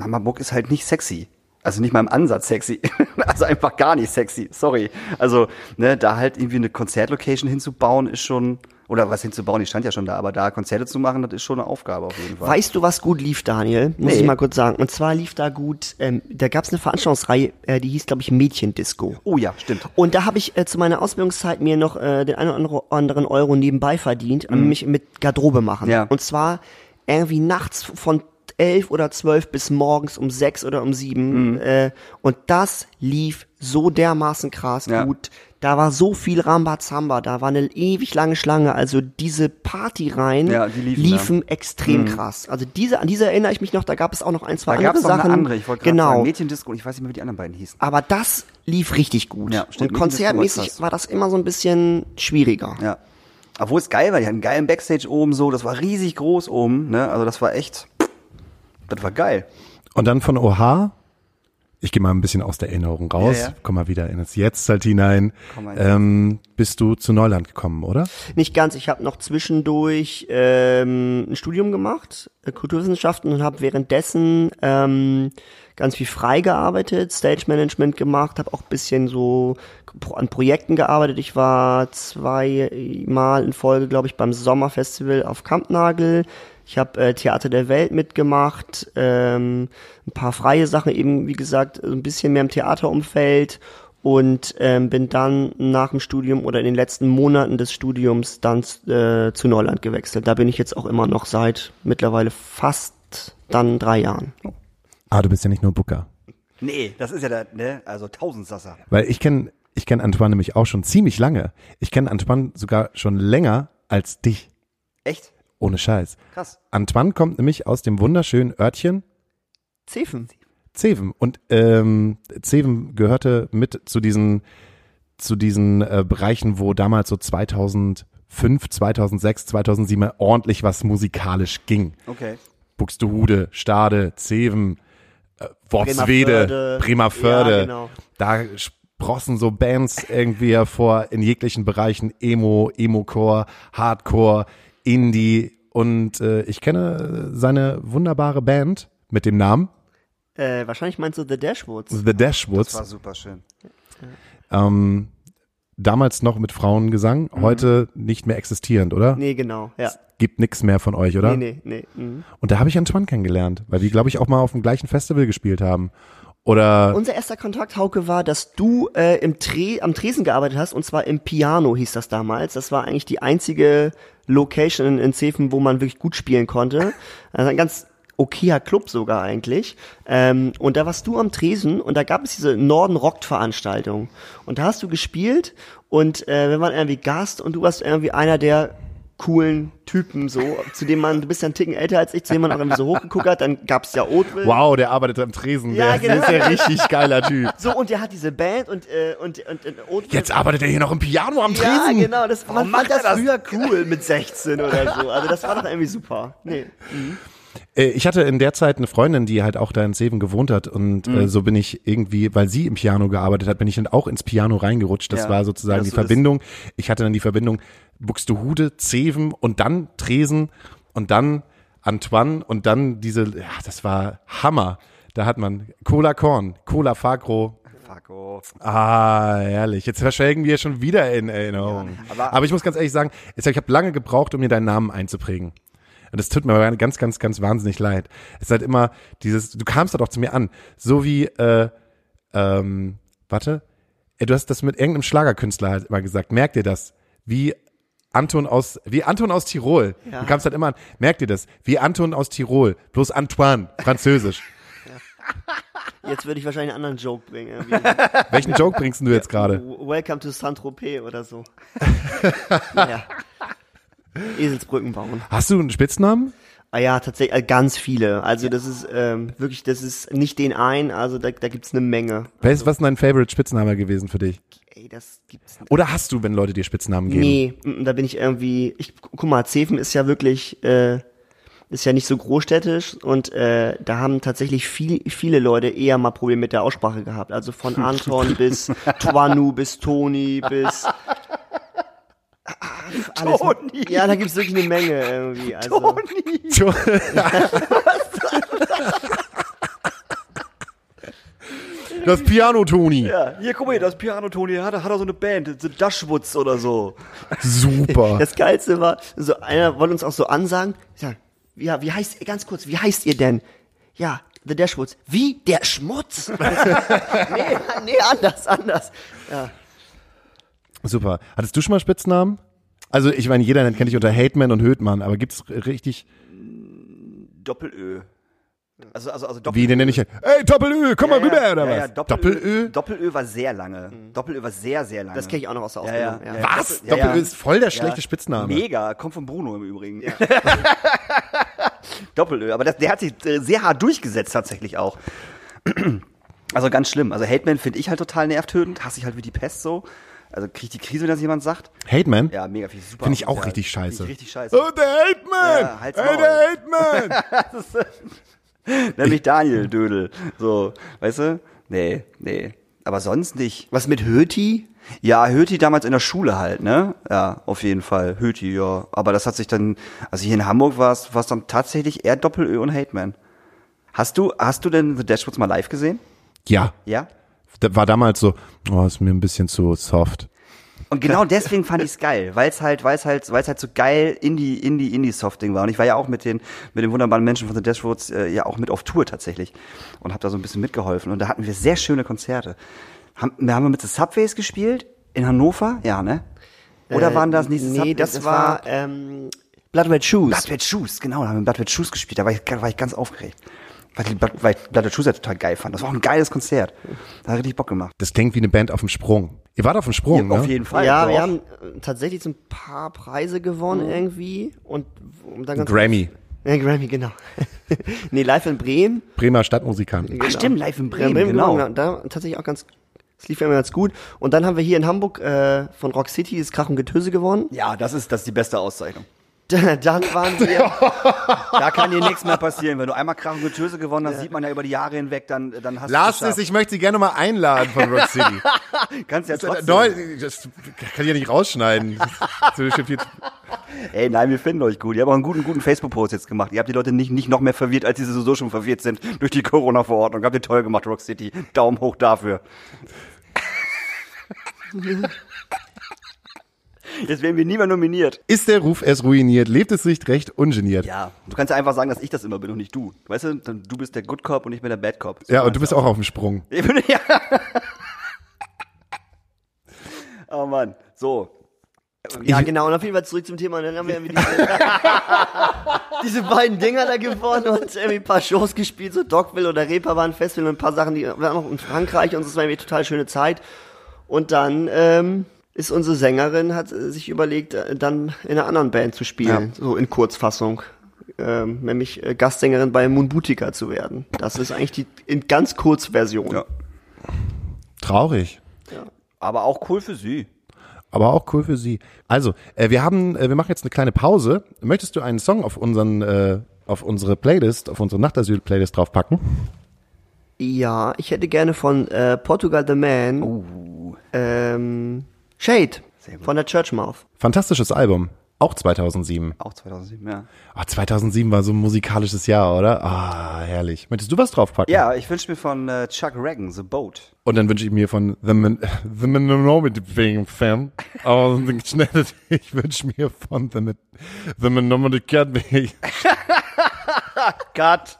[SPEAKER 2] Hammerbrook ist halt nicht sexy. Also nicht mal im Ansatz sexy. also einfach gar nicht sexy. Sorry. Also, ne, da halt irgendwie eine Konzertlocation hinzubauen ist schon, oder was hinzubauen, die stand ja schon da, aber da Konzerte zu machen, das ist schon eine Aufgabe auf jeden Fall.
[SPEAKER 3] Weißt du, was gut lief, Daniel? Muss
[SPEAKER 2] Nee.
[SPEAKER 3] ich mal kurz sagen. Und zwar lief da gut, ähm, da gab es eine Veranstaltungsreihe, äh, die hieß, glaube ich, Mädchendisco.
[SPEAKER 2] oh ja, stimmt.
[SPEAKER 3] Und da habe ich äh, zu meiner Ausbildungszeit mir noch äh, den einen oder anderen Euro nebenbei verdient, und mich mit Garderobe machen.
[SPEAKER 2] Mhm. Ja.
[SPEAKER 3] Und zwar irgendwie nachts von elf oder zwölf bis morgens um sechs oder um sieben.
[SPEAKER 2] Mhm.
[SPEAKER 3] Äh, und das lief so dermaßen krass
[SPEAKER 2] Ja.
[SPEAKER 3] gut. Da war so viel Rambazamba, da war eine ewig lange Schlange. Also diese Partyreihen
[SPEAKER 2] Ja, die liefen
[SPEAKER 3] liefen extrem krass. Also diese, an diese erinnere ich mich noch, da gab es auch noch ein, zwei
[SPEAKER 2] Da gab
[SPEAKER 3] andere
[SPEAKER 2] es noch
[SPEAKER 3] Sachen.
[SPEAKER 2] eine andere, ich wollte
[SPEAKER 3] genau.
[SPEAKER 2] sagen, Mädchendisco und ich weiß nicht mehr, wie die anderen beiden hießen.
[SPEAKER 3] Aber das lief richtig gut.
[SPEAKER 2] Ja, stimmt,
[SPEAKER 3] und konzertmäßig war das immer so ein bisschen schwieriger.
[SPEAKER 2] Ja. Obwohl es geil war, die hatten einen geilen Backstage oben so, das war riesig groß oben, ne? Also das war echt, das war geil.
[SPEAKER 1] Und dann von Oha, ich gehe mal ein bisschen aus der Erinnerung raus,
[SPEAKER 2] Ja, ja.
[SPEAKER 1] komm mal wieder in das Jetzt halt hinein, ähm, bist du zu Neuland gekommen, oder?
[SPEAKER 3] Nicht ganz. Ich habe noch zwischendurch ähm, ein Studium gemacht, äh, Kulturwissenschaften, und habe währenddessen ähm, ganz viel frei gearbeitet, Stage Management gemacht, habe auch ein bisschen so an Projekten gearbeitet. Ich war zweimal in Folge, glaube ich, beim Sommerfestival auf Kampnagel. Ich habe äh, Theater der Welt mitgemacht, ähm, ein paar freie Sachen, eben wie gesagt, so ein bisschen mehr im Theaterumfeld und ähm, bin dann nach dem Studium oder in den letzten Monaten des Studiums dann äh, zu Neuland gewechselt. Da bin ich jetzt auch immer noch seit mittlerweile fast dann drei Jahren.
[SPEAKER 1] Ah, du bist ja nicht nur Booker.
[SPEAKER 2] Nee, das ist ja der, ne? Also Tausendsasser.
[SPEAKER 1] Weil ich kenne ich kenn Antoine nämlich auch schon ziemlich lange. Ich kenne Antoine sogar schon länger als dich.
[SPEAKER 2] Echt?
[SPEAKER 1] Ohne Scheiß.
[SPEAKER 2] Krass.
[SPEAKER 1] Antoine kommt nämlich aus dem wunderschönen Örtchen
[SPEAKER 3] Zefen.
[SPEAKER 1] Zeven. Und ähm, Zeven gehörte mit zu diesen, zu diesen äh, Bereichen, wo damals so 2005, 2006, 2007 ordentlich was musikalisch ging.
[SPEAKER 2] Okay.
[SPEAKER 1] Buxtehude, Stade, Zeven, äh, Worpswede.
[SPEAKER 3] Bremervörde. Ja, genau.
[SPEAKER 1] Da sprossen so Bands irgendwie hervor in jeglichen Bereichen. Emo, Emo-Core, Hardcore, Indie. Und äh, ich kenne seine wunderbare Band mit dem Namen
[SPEAKER 3] Äh, wahrscheinlich meinst du The Dashwoods.
[SPEAKER 1] The Dashwoods.
[SPEAKER 2] Das war super schön.
[SPEAKER 1] Ähm, damals noch mit Frauengesang, heute nicht mehr existierend, oder?
[SPEAKER 3] Nee, genau. Ja.
[SPEAKER 1] Gibt nix mehr von euch, oder?
[SPEAKER 3] Nee, nee, nee. Mhm.
[SPEAKER 1] Und da habe ich Antoine kennengelernt, weil wir, glaube ich, auch mal auf dem gleichen Festival gespielt haben. Oder
[SPEAKER 3] Unser erster Kontakt, Hauke, war, dass du äh, im Tre am Tresen gearbeitet hast, und zwar im Piano hieß das damals. Das war eigentlich die einzige Location in, in Zefen, wo man wirklich gut spielen konnte. Also ein ganz okayer Club sogar eigentlich. Ähm, und da warst du am Tresen und da gab es diese Norden Rockt Veranstaltung. Und da hast du gespielt und äh, wir waren irgendwie Gast und du warst irgendwie einer der coolen Typen so, zu dem man, du bist ja einen Ticken älter als ich, zu dem man auch irgendwie so hochgeguckt hat, dann gab's ja Oatville.
[SPEAKER 1] wow, der arbeitet am Tresen.
[SPEAKER 3] Ja,
[SPEAKER 1] der,
[SPEAKER 3] genau.
[SPEAKER 1] der ist ja richtig geiler Typ.
[SPEAKER 3] So, und der hat diese Band und, äh, und, und, und Oatville-
[SPEAKER 1] Jetzt arbeitet er hier noch im Piano am
[SPEAKER 3] Ja,
[SPEAKER 1] Tresen.
[SPEAKER 3] genau, das, man
[SPEAKER 2] macht
[SPEAKER 3] fand das,
[SPEAKER 2] das?
[SPEAKER 3] früher cool mit 16 oder so. Also das war doch irgendwie super. Nee.
[SPEAKER 1] Äh, Ich hatte in der Zeit eine Freundin, die halt auch da in Seven gewohnt hat und
[SPEAKER 2] Mhm.
[SPEAKER 1] äh, so bin ich irgendwie, weil sie im Piano gearbeitet hat, bin ich dann auch ins Piano reingerutscht. Das
[SPEAKER 2] Ja,
[SPEAKER 1] war sozusagen
[SPEAKER 2] das
[SPEAKER 1] die
[SPEAKER 2] so ist.
[SPEAKER 1] Verbindung. Ich hatte dann die Verbindung Buxtehude, Zeven und dann Tresen und dann Antoine und dann diese, ja, das war Hammer. Da hat man Cola Korn, Cola Fagro.
[SPEAKER 2] Off.
[SPEAKER 1] Ah, herrlich. Jetzt verschwelgen wir schon wieder in Erinnerungen.
[SPEAKER 2] aber-
[SPEAKER 1] aber, ich muss ganz ehrlich sagen, ich habe lange gebraucht, um mir deinen Namen einzuprägen. Und es tut mir ganz, ganz, ganz wahnsinnig leid. Es ist halt immer dieses, du kamst da doch zu mir an, so wie, äh, ähm, warte, du hast das mit irgendeinem Schlagerkünstler halt immer gesagt. Merkt ihr das? Wie Anton aus, wie Anton aus Tirol.
[SPEAKER 3] Ja.
[SPEAKER 1] Du kamst halt immer an, merkt ihr das? Wie Anton aus Tirol. Bloß Antoine, französisch.
[SPEAKER 3] Jetzt würde ich wahrscheinlich einen anderen Joke bringen.
[SPEAKER 1] Welchen Joke bringst du jetzt gerade?
[SPEAKER 3] Welcome to Saint-Tropez oder so. naja. Eselsbrücken bauen.
[SPEAKER 1] Hast du einen Spitznamen?
[SPEAKER 3] Ah ja, tatsächlich äh, ganz viele. Also das ist ähm, wirklich, das ist nicht den einen, also da, da gibt's eine Menge.
[SPEAKER 1] Wer ist, was ist dein Favorite Spitzname gewesen für dich?
[SPEAKER 3] Ey, das gibt's nicht.
[SPEAKER 1] Oder hast du, wenn Leute dir Spitznamen geben?
[SPEAKER 3] Nee, mm, da bin ich irgendwie. Ich guck mal, Zefen ist ja wirklich, äh, ist ja nicht so großstädtisch und äh, da haben tatsächlich viel, viele Leute eher mal Probleme mit der Aussprache gehabt. Also von Anton bis Tuanu bis Toni bis alles.
[SPEAKER 2] Toni.
[SPEAKER 3] Ja, da gibt's wirklich eine Menge irgendwie. Also,
[SPEAKER 1] Das Piano Toni.
[SPEAKER 2] Ja, hier, guck mal, das Piano Toni, hat, er- hat er so eine Band, The Dashwoods oder so.
[SPEAKER 1] Super.
[SPEAKER 3] Das Geilste war, so einer wollte uns auch so ansagen, ja, ja, wie heißt, ganz kurz, wie heißt ihr denn? Ja, The Dashwoods. Wie? Der Schmutz? nee, nee, anders, anders. Ja.
[SPEAKER 1] Super. Hattest du schon mal Spitznamen? Also ich meine, jeder kennt dich unter Hateman und Höhtmann, aber gibt's richtig,
[SPEAKER 2] Doppelö. Also, also, also Doppelö.
[SPEAKER 1] wie den nenne ich? Ey, Doppelö, komm mal rüber, oder
[SPEAKER 2] ja,
[SPEAKER 1] was?
[SPEAKER 2] ja, Doppelö.
[SPEAKER 1] Doppelö?
[SPEAKER 2] Doppelö war sehr lange. Doppelö war sehr, sehr lange.
[SPEAKER 3] Das kenne ich auch noch aus der
[SPEAKER 2] Ja, ja,
[SPEAKER 3] Ausbildung.
[SPEAKER 2] ja.
[SPEAKER 3] Ja,
[SPEAKER 1] Was?
[SPEAKER 2] Doppel- ja,
[SPEAKER 1] Doppelö
[SPEAKER 2] ja.
[SPEAKER 1] ist voll der
[SPEAKER 2] Ja.
[SPEAKER 1] schlechte Spitzname.
[SPEAKER 2] Mega, kommt von Bruno im Übrigen. Doppelö, aber das, der hat sich äh, sehr hart durchgesetzt tatsächlich auch. Also ganz schlimm. Also Hateman finde ich halt total nervtötend, hasse ich halt wie die Pest so. Also kriege ich die Krise, wenn das jemand sagt.
[SPEAKER 1] Hateman?
[SPEAKER 2] Ja, mega viel super.
[SPEAKER 1] Finde ich auch
[SPEAKER 2] asozial.
[SPEAKER 1] richtig scheiße.
[SPEAKER 2] Ich richtig scheiße.
[SPEAKER 1] Oh, der Hateman!
[SPEAKER 2] Ja, halt's
[SPEAKER 1] hey,
[SPEAKER 2] Maul.
[SPEAKER 1] der Hateman!
[SPEAKER 2] Nenn mich Daniel Dödel. So, weißt du? Nee, nee. Aber sonst nicht.
[SPEAKER 3] Was mit Höti?
[SPEAKER 2] Ja, Höti damals in der Schule halt, ne? Ja, auf jeden Fall. Höti, ja. Aber das hat sich dann, also hier in Hamburg war es, war es dann tatsächlich eher Doppelö und Hateman. Hast du, hast du denn The Dashwoods mal live gesehen?
[SPEAKER 1] Ja,
[SPEAKER 2] Ja?
[SPEAKER 1] das war damals so, oh, ist mir ein bisschen zu soft.
[SPEAKER 2] Und genau deswegen fand ich es geil, weil es halt, weil es halt, weil es halt so geil Indie, Indie, Indie-Soft-Ding war. Und ich war ja auch mit den, mit den wunderbaren Menschen von The Dashwoods äh, ja auch mit auf Tour tatsächlich und habe da so ein bisschen mitgeholfen. Und da hatten wir sehr schöne Konzerte. Haben, wir haben mit The Subways gespielt in Hannover, ja ne? Oder
[SPEAKER 3] Äh,
[SPEAKER 2] waren das nicht
[SPEAKER 3] Nee,
[SPEAKER 2] Subways?
[SPEAKER 3] das, war, ähm, Blood Red Shoes.
[SPEAKER 2] Blood Red Shoes, genau, da haben wir Blood Red Shoes gespielt. Da war ich, da war ich ganz aufgeregt. Weil, ich Blood Shoes ja total geil fand. Das war auch ein geiles Konzert. Da hat richtig Bock gemacht.
[SPEAKER 1] Das klingt wie eine Band auf dem Sprung. Ihr wart auf dem Sprung,
[SPEAKER 2] Auf
[SPEAKER 1] ne?
[SPEAKER 2] jeden Fall.
[SPEAKER 3] ja,
[SPEAKER 2] doch.
[SPEAKER 3] wir haben äh, tatsächlich so ein paar Preise gewonnen irgendwie und, und dann ganz
[SPEAKER 1] Grammy.
[SPEAKER 3] Ja, Grammy, genau. nee, live in Bremen.
[SPEAKER 1] Bremer Stadtmusikanten.
[SPEAKER 2] Ach stimmt, live in
[SPEAKER 3] Ja,
[SPEAKER 2] Bremen, genau.
[SPEAKER 3] Da tatsächlich auch ganz, es lief immer ganz gut. Und dann haben wir hier in Hamburg äh, von Rock City das Krach und Getöse gewonnen.
[SPEAKER 2] Ja, das ist, das ist die beste Auszeichnung.
[SPEAKER 3] Dann waren wir,
[SPEAKER 2] Da kann dir nichts mehr passieren. Wenn du einmal Krach und Getöse gewonnen hast, sieht man ja über die Jahre hinweg, dann, dann hast
[SPEAKER 1] Lars
[SPEAKER 2] du
[SPEAKER 1] ist, ich möchte Sie gerne mal einladen von Rock City.
[SPEAKER 2] Kannst ja trotzdem.
[SPEAKER 1] Neu, das kann ich ja nicht rausschneiden.
[SPEAKER 2] Ey, nein, wir finden euch gut. Ihr habt auch einen guten, guten Facebook-Post jetzt gemacht. Ihr habt die Leute nicht, nicht noch mehr verwirrt, als sie sowieso schon verwirrt sind durch die Corona-Verordnung. Habt ihr toll gemacht, Rock City. Daumen hoch dafür. Jetzt werden wir nie mehr nominiert.
[SPEAKER 1] Ist der Ruf erst ruiniert, lebt es sich recht ungeniert. Ja,
[SPEAKER 2] Ja, du kannst ja einfach sagen, dass ich das immer bin und nicht du. Weißt du, du bist der Good Cop und ich bin der Bad Cop. So
[SPEAKER 1] und du bist auch auf dem Sprung.
[SPEAKER 2] Ich bin, ja. oh Mann, so.
[SPEAKER 3] ja genau, und auf jeden Fall zurück zum Thema. Und dann haben wir irgendwie diese, diese beiden Dinger da gewonnen und irgendwie ein paar Shows gespielt, so Dogville oder Reeperbahn Festival und ein paar Sachen, die waren noch in Frankreich und es war irgendwie eine total schöne Zeit. Und dann ähm, ist unsere Sängerin, hat sich überlegt, äh, dann in einer anderen Band zu spielen, so in Kurzfassung. Ähm, nämlich äh, Gastsängerin bei Moon Boutica zu werden. Das ist eigentlich die in ganz Kurzversion.
[SPEAKER 2] Ja.
[SPEAKER 1] Traurig.
[SPEAKER 2] Aber auch cool für sie.
[SPEAKER 1] Aber auch cool für Sie. Also, äh, wir haben, äh, wir machen jetzt eine kleine Pause. Möchtest du einen Song auf unseren, äh, auf unsere Playlist, auf unsere Nachtasyl-Playlist draufpacken?
[SPEAKER 3] Ja, ich hätte gerne von äh, Portugal the Man ähm, Shade von der Churchmouth.
[SPEAKER 1] Fantastisches Album. Auch 2007.
[SPEAKER 2] Auch 2007, ja.
[SPEAKER 1] Ah, 2007 war so ein musikalisches Jahr, oder? Ah, herrlich. Möchtest du was draufpacken?
[SPEAKER 2] Ja, ich wünsche mir von äh, Chuck Reagan, The Boat.
[SPEAKER 1] Und dann wünsche ich mir von The, Man The Minority Fan, aber ich wünsche mir von The, The Minority Cat,
[SPEAKER 2] Cut.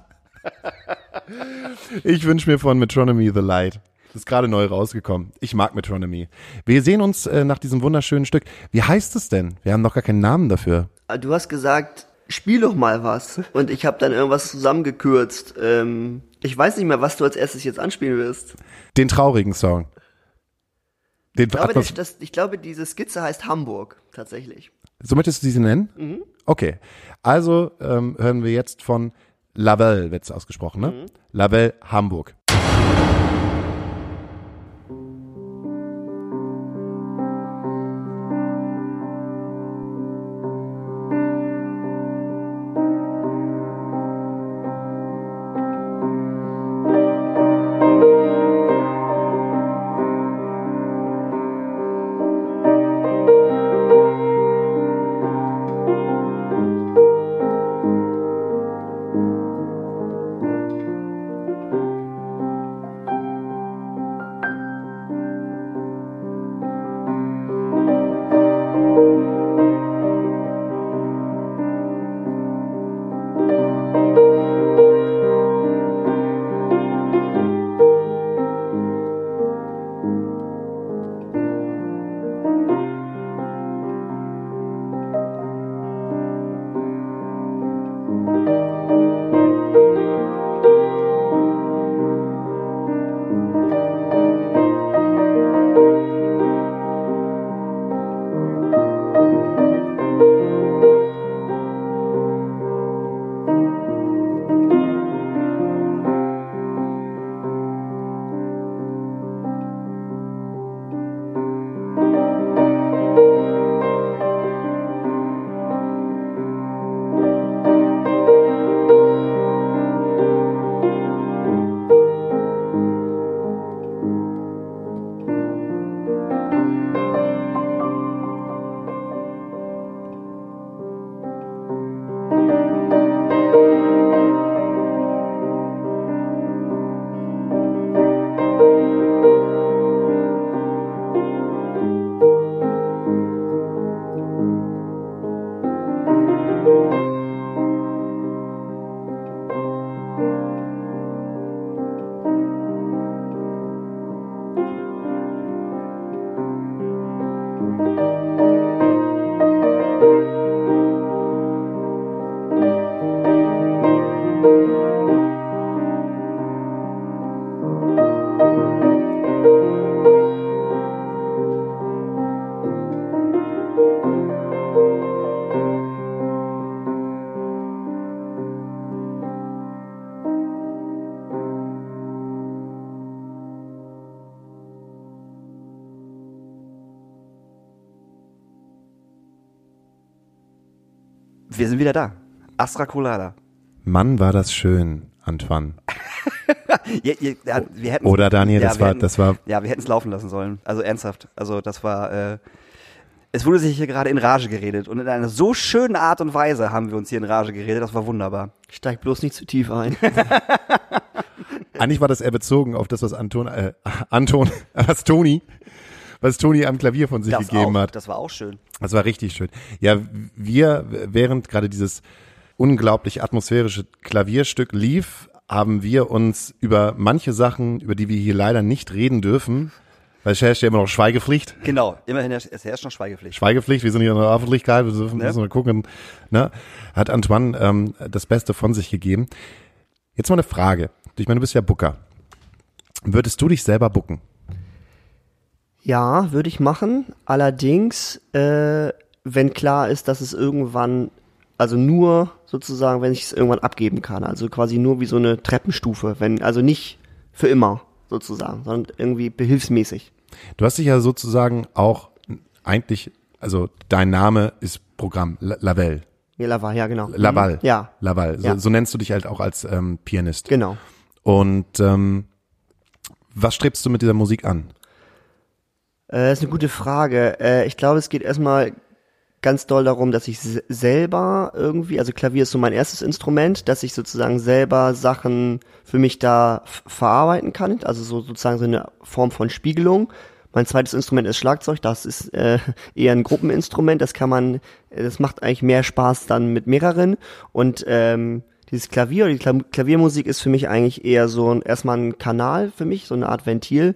[SPEAKER 1] ich wünsche mir von Metronomy The Light. Ist gerade neu rausgekommen. Ich mag Metronomy. Wir sehen uns äh, nach diesem wunderschönen Stück. Wie heißt es denn? Wir haben noch gar keinen Namen dafür.
[SPEAKER 3] Ah, Du hast gesagt, spiel doch mal was. Und ich habe dann irgendwas zusammengekürzt. Ähm, ich weiß nicht mehr, was du als erstes jetzt anspielen wirst.
[SPEAKER 1] Den traurigen Song. Den
[SPEAKER 3] Ich glaube, das, das, ich glaube diese Skizze heißt Hamburg, tatsächlich.
[SPEAKER 1] so möchtest du sie nennen?
[SPEAKER 3] Mhm.
[SPEAKER 1] Okay. Also ähm, hören wir jetzt von Labelle, wird's ausgesprochen, ne?
[SPEAKER 3] Mhm.
[SPEAKER 1] Labelle Hamburg.
[SPEAKER 2] Wir sind wieder da. Astra Colada.
[SPEAKER 1] Mann, war das schön, Antoine.
[SPEAKER 2] Ja, ja, wir
[SPEAKER 1] Oder Daniel,
[SPEAKER 2] ja,
[SPEAKER 1] das
[SPEAKER 2] wir
[SPEAKER 1] war,
[SPEAKER 2] hätten-
[SPEAKER 1] das war,
[SPEAKER 2] Ja, wir hätten es laufen lassen sollen. Also ernsthaft. Also das war. Äh, es wurde sich hier gerade in Rage geredet und in einer so schönen Art und Weise haben wir uns hier in Rage geredet. Das war wunderbar.
[SPEAKER 3] Steig bloß nicht zu tief ein.
[SPEAKER 1] eigentlich war das eher bezogen auf das, was Anton, äh, Anton, was Toni, was Toni am Klavier von sich
[SPEAKER 2] Das
[SPEAKER 1] gegeben
[SPEAKER 2] auch,
[SPEAKER 1] hat.
[SPEAKER 2] Das war auch schön.
[SPEAKER 1] Das war richtig schön. Ja, wir, während gerade dieses unglaublich atmosphärische Klavierstück lief, haben wir uns über manche Sachen, über die wir hier leider nicht reden dürfen, weil es herrscht ja immer noch Schweigepflicht.
[SPEAKER 2] Genau. Immerhin herrscht- es herrscht noch Schweigepflicht.
[SPEAKER 1] Schweigepflicht, wir sind hier in der Öffentlichkeit, wir dürfen müssen mal gucken, ne? Hat Antoine ähm, das Beste von sich gegeben. Jetzt mal eine Frage. Ich meine, du bist ja Booker. Würdest du dich selber booken?
[SPEAKER 3] Ja, würde ich machen. Allerdings, äh, wenn klar ist, dass es irgendwann, also nur sozusagen, wenn ich es irgendwann abgeben kann. Also quasi nur wie so eine Treppenstufe. Wenn, also nicht für immer sozusagen, sondern irgendwie behilfsmäßig.
[SPEAKER 1] Du hast dich ja sozusagen auch eigentlich, also dein Name ist Programm, La- Lavelle.
[SPEAKER 3] Ja, Laval, ja, genau.
[SPEAKER 1] Laval.
[SPEAKER 3] Mhm. Ja,
[SPEAKER 1] Laval. So,
[SPEAKER 3] Ja.
[SPEAKER 1] so nennst du dich halt auch als ähm, Pianist.
[SPEAKER 3] genau.
[SPEAKER 1] Und ähm, was strebst du mit dieser Musik an?
[SPEAKER 3] Äh, ist eine gute Frage. Äh, ich glaube, es geht erstmal ganz doll darum, dass ich se- selber irgendwie, also Klavier ist so mein erstes Instrument, dass ich sozusagen selber Sachen für mich da verarbeiten kann, also so sozusagen so eine Form von Spiegelung. Mein zweites Instrument ist Schlagzeug, das ist äh, eher ein Gruppeninstrument, das kann man, äh, das macht eigentlich mehr Spaß dann mit mehreren und ähm, dieses Klavier oder die Kla Klaviermusik ist für mich eigentlich eher so ein, erstmal ein Kanal für mich, so eine Art Ventil.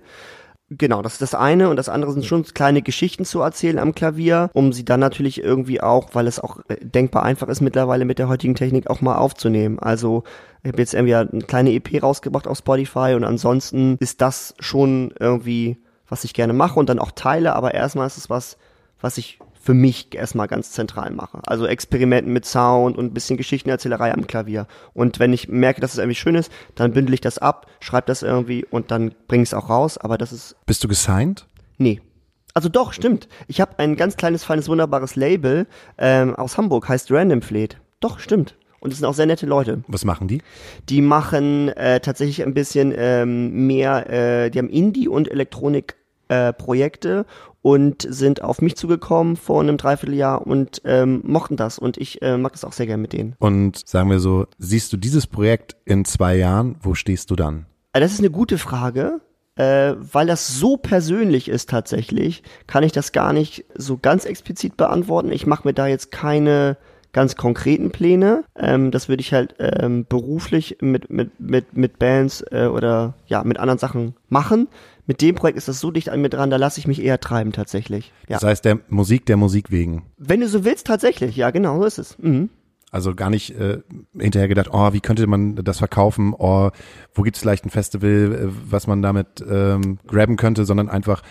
[SPEAKER 3] Genau, das ist das eine. Und das andere sind schon kleine Geschichten zu erzählen am Klavier, um sie dann natürlich irgendwie auch, weil es auch äh, denkbar einfach ist mittlerweile mit der heutigen Technik auch mal aufzunehmen. Also ich habe jetzt irgendwie eine kleine EP rausgebracht auf Spotify und ansonsten ist das schon irgendwie, was ich gerne mache und dann auch teile, aber erstmal ist es was, was ich für mich erstmal ganz zentral mache. Also Experimenten mit Sound und ein bisschen Geschichtenerzählerei am Klavier. Und wenn ich merke, dass es irgendwie schön ist, dann bündel ich das ab, schreibe das irgendwie und dann bringe ich es auch raus. Aber das ist,
[SPEAKER 1] Bist du gesigned?
[SPEAKER 3] nee. Also doch, stimmt. Ich habe ein ganz kleines, feines, wunderbares Label ähm, aus Hamburg, heißt Random Fleet. Doch, stimmt. Und es sind auch sehr nette Leute.
[SPEAKER 1] Was machen die?
[SPEAKER 3] Die machen äh, tatsächlich ein bisschen ähm, mehr, äh, die haben Indie- und Elektronik äh, und sind auf mich zugekommen vor einem Dreivierteljahr und ähm, mochten das und ich äh, mag das auch sehr gern mit denen.
[SPEAKER 1] Und sagen wir so, siehst du dieses Projekt in zwei Jahren, wo stehst du dann?
[SPEAKER 3] Äh, Das ist eine gute Frage, äh, weil das so persönlich ist tatsächlich, kann ich das gar nicht so ganz explizit beantworten. Ich mache mir da jetzt keine ganz konkreten Pläne. Ähm, das würde ich halt ähm, beruflich mit, mit, mit, mit Bands äh, oder ja, mit anderen Sachen machen. Mit dem Projekt ist das so dicht an mir dran, da lasse ich mich eher treiben tatsächlich. Ja.
[SPEAKER 1] Das heißt, der Musik der Musik wegen.
[SPEAKER 3] Wenn du so willst, tatsächlich, ja, genau, so ist es. Mhm.
[SPEAKER 1] Also gar nicht äh, hinterher gedacht, oh, wie könnte man das verkaufen, oh, wo gibt es vielleicht ein Festival, äh, was man damit ähm, graben könnte, sondern einfach,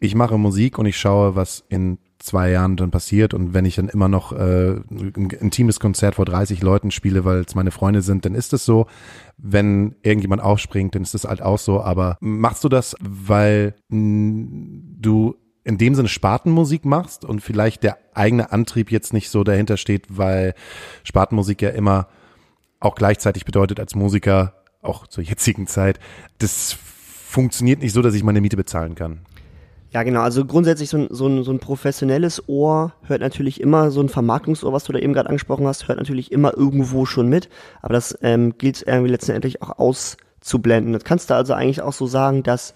[SPEAKER 1] ich mache Musik und ich schaue, was in zwei Jahren dann passiert und wenn ich dann immer noch äh, ein intimes Konzert vor 30 Leuten spiele, weil es meine Freunde sind, dann ist es so. Wenn irgendjemand aufspringt, dann ist es halt auch so. Aber machst du das, weil du in dem Sinne Spartenmusik machst und vielleicht der eigene Antrieb jetzt nicht so dahinter steht, weil Spartenmusik ja immer auch gleichzeitig bedeutet als Musiker, auch zur jetzigen Zeit, das funktioniert nicht so, dass ich meine Miete bezahlen kann.
[SPEAKER 3] Ja, genau. Also grundsätzlich so ein, so, ein, so ein professionelles Ohr hört natürlich immer, so ein Vermarktungsohr, was du da eben gerade angesprochen hast, hört natürlich immer irgendwo schon mit. Aber das ähm, gilt irgendwie letztendlich auch auszublenden. Das kannst du also eigentlich auch so sagen, dass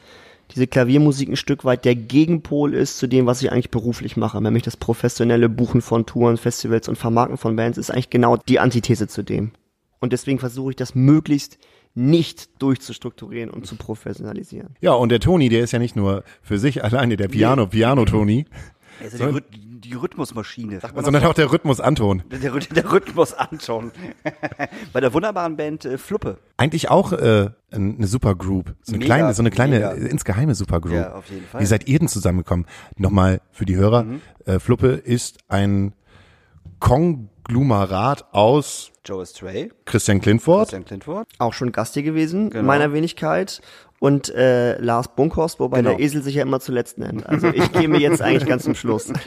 [SPEAKER 3] diese Klaviermusik ein Stück weit der Gegenpol ist zu dem, was ich eigentlich beruflich mache. Nämlich das professionelle Buchen von Touren, Festivals und Vermarkten von Bands ist eigentlich genau die Antithese zu dem. Und deswegen versuche ich das möglichst nicht durchzustrukturieren und zu professionalisieren.
[SPEAKER 1] Ja, und der Toni, der ist ja nicht nur für sich alleine der Piano, Piano-Toni,
[SPEAKER 2] Also die, Rhyth die Rhythmusmaschine. Sagt man
[SPEAKER 1] sondern auch der Rhythmus-Anton.
[SPEAKER 2] doch, der, Rhyth- der Rhythmus anschauen. Bei der wunderbaren Band äh, Fluppe.
[SPEAKER 1] Eigentlich auch äh, eine Supergroup. So eine
[SPEAKER 2] Mega,
[SPEAKER 1] kleine, so eine kleine,
[SPEAKER 2] mega.
[SPEAKER 1] äh, insgeheime Supergroup.
[SPEAKER 2] Ja, auf jeden Fall.
[SPEAKER 1] Wie seid ihr denn zusammengekommen? Nochmal für die Hörer. Äh, Fluppe ist ein Konglomerat aus
[SPEAKER 2] Joe Stray,
[SPEAKER 1] Christian Klintfort,
[SPEAKER 2] Christian Clintford.
[SPEAKER 3] auch schon Gast hier gewesen,
[SPEAKER 2] Genau.
[SPEAKER 3] in meiner Wenigkeit. Und äh, Lars Bunkhorst, wobei
[SPEAKER 2] Genau.
[SPEAKER 3] der Esel sich ja immer zuletzt nennt. Also ich gehe mir jetzt eigentlich ganz zum Schluss.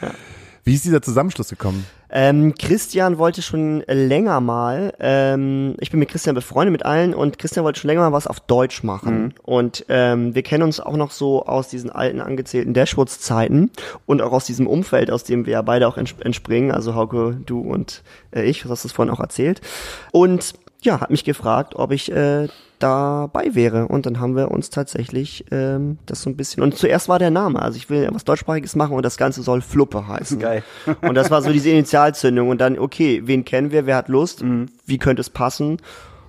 [SPEAKER 1] Wie ist dieser Zusammenschluss gekommen?
[SPEAKER 3] Ähm, Christian wollte schon länger mal, ähm, ich bin mit Christian befreundet mit allen und Christian wollte schon länger mal was auf Deutsch machen. Mhm. Und ähm, wir kennen uns auch noch so aus diesen alten angezählten Dashwoods-Zeiten und auch aus diesem Umfeld, aus dem wir ja beide auch entspringen, also Hauke, du und äh, ich, du hast es vorhin auch erzählt. Und ja, hat mich gefragt, ob ich äh, dabei wäre. Und dann haben wir uns tatsächlich ähm, das so ein bisschen. Und zuerst war der Name. Also ich will was Deutschsprachiges machen und das Ganze soll Fluppe heißen.
[SPEAKER 2] Geil.
[SPEAKER 3] und das war so diese Initialzündung. Und dann, okay, wen kennen wir? Wer hat Lust? Mhm. Wie könnte es passen?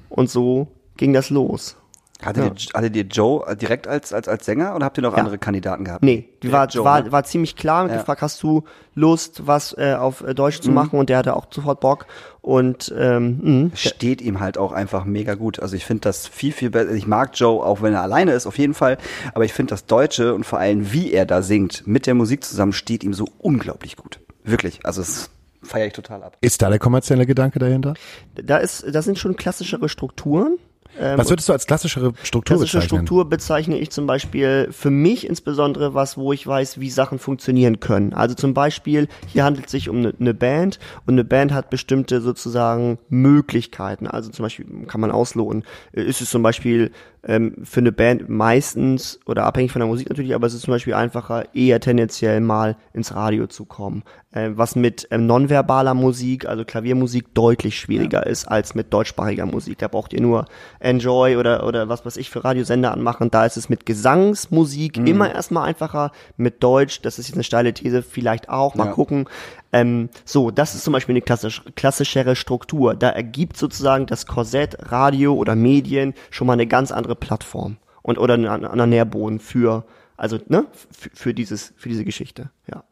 [SPEAKER 3] Und so ging das los.
[SPEAKER 2] Hattet, ja. ihr, hattet ihr Joe direkt als, als, als Sänger oder habt ihr noch ja. andere Kandidaten gehabt?
[SPEAKER 3] Nee, die war, Joe, war, ne? war ziemlich klar und ja. gefragt, hast du Lust, was äh, auf äh, Deutsch zu mhm. machen? Und der hatte auch sofort Bock. Und ähm, mh.
[SPEAKER 2] steht ihm halt auch einfach mega gut. Also ich finde das viel, viel besser. Ich mag Joe, auch wenn er alleine ist, auf jeden Fall. Aber ich finde das Deutsche und vor allem, wie er da singt, mit der Musik zusammen, steht ihm so unglaublich gut. Wirklich. Also es feiere ich total ab.
[SPEAKER 1] Ist da der kommerzielle Gedanke dahinter?
[SPEAKER 3] Da ist, da sind schon klassischere Strukturen.
[SPEAKER 1] Ähm, was würdest du als klassischere Struktur
[SPEAKER 3] klassische
[SPEAKER 1] bezeichnen?
[SPEAKER 3] Struktur bezeichne ich zum Beispiel für mich insbesondere was, wo ich weiß, wie Sachen funktionieren können. Also zum Beispiel, hier handelt es sich um eine, eine Band und eine Band hat bestimmte sozusagen Möglichkeiten. Also zum Beispiel kann man ausloten. Ist es zum Beispiel ähm, für eine Band meistens oder abhängig von der Musik natürlich, aber es ist zum Beispiel einfacher, eher tendenziell mal ins Radio zu kommen. Äh, was mit ähm, nonverbaler Musik, also Klaviermusik, deutlich schwieriger ja. ist als mit deutschsprachiger Musik. Da braucht ihr nur Enjoy oder, oder was weiß ich für Radiosender anmachen. Da ist es mit Gesangsmusik mhm. immer erstmal einfacher. Mit Deutsch, das ist jetzt eine steile These, vielleicht auch. Mal ja. gucken. Ähm, so, das ist zum Beispiel eine klassisch, klassischere Struktur. Da ergibt sozusagen das Korsett Radio oder Medien schon mal eine ganz andere Plattform und oder einen anderen Nährboden für, also ne, für, für dieses, für diese Geschichte. Ja.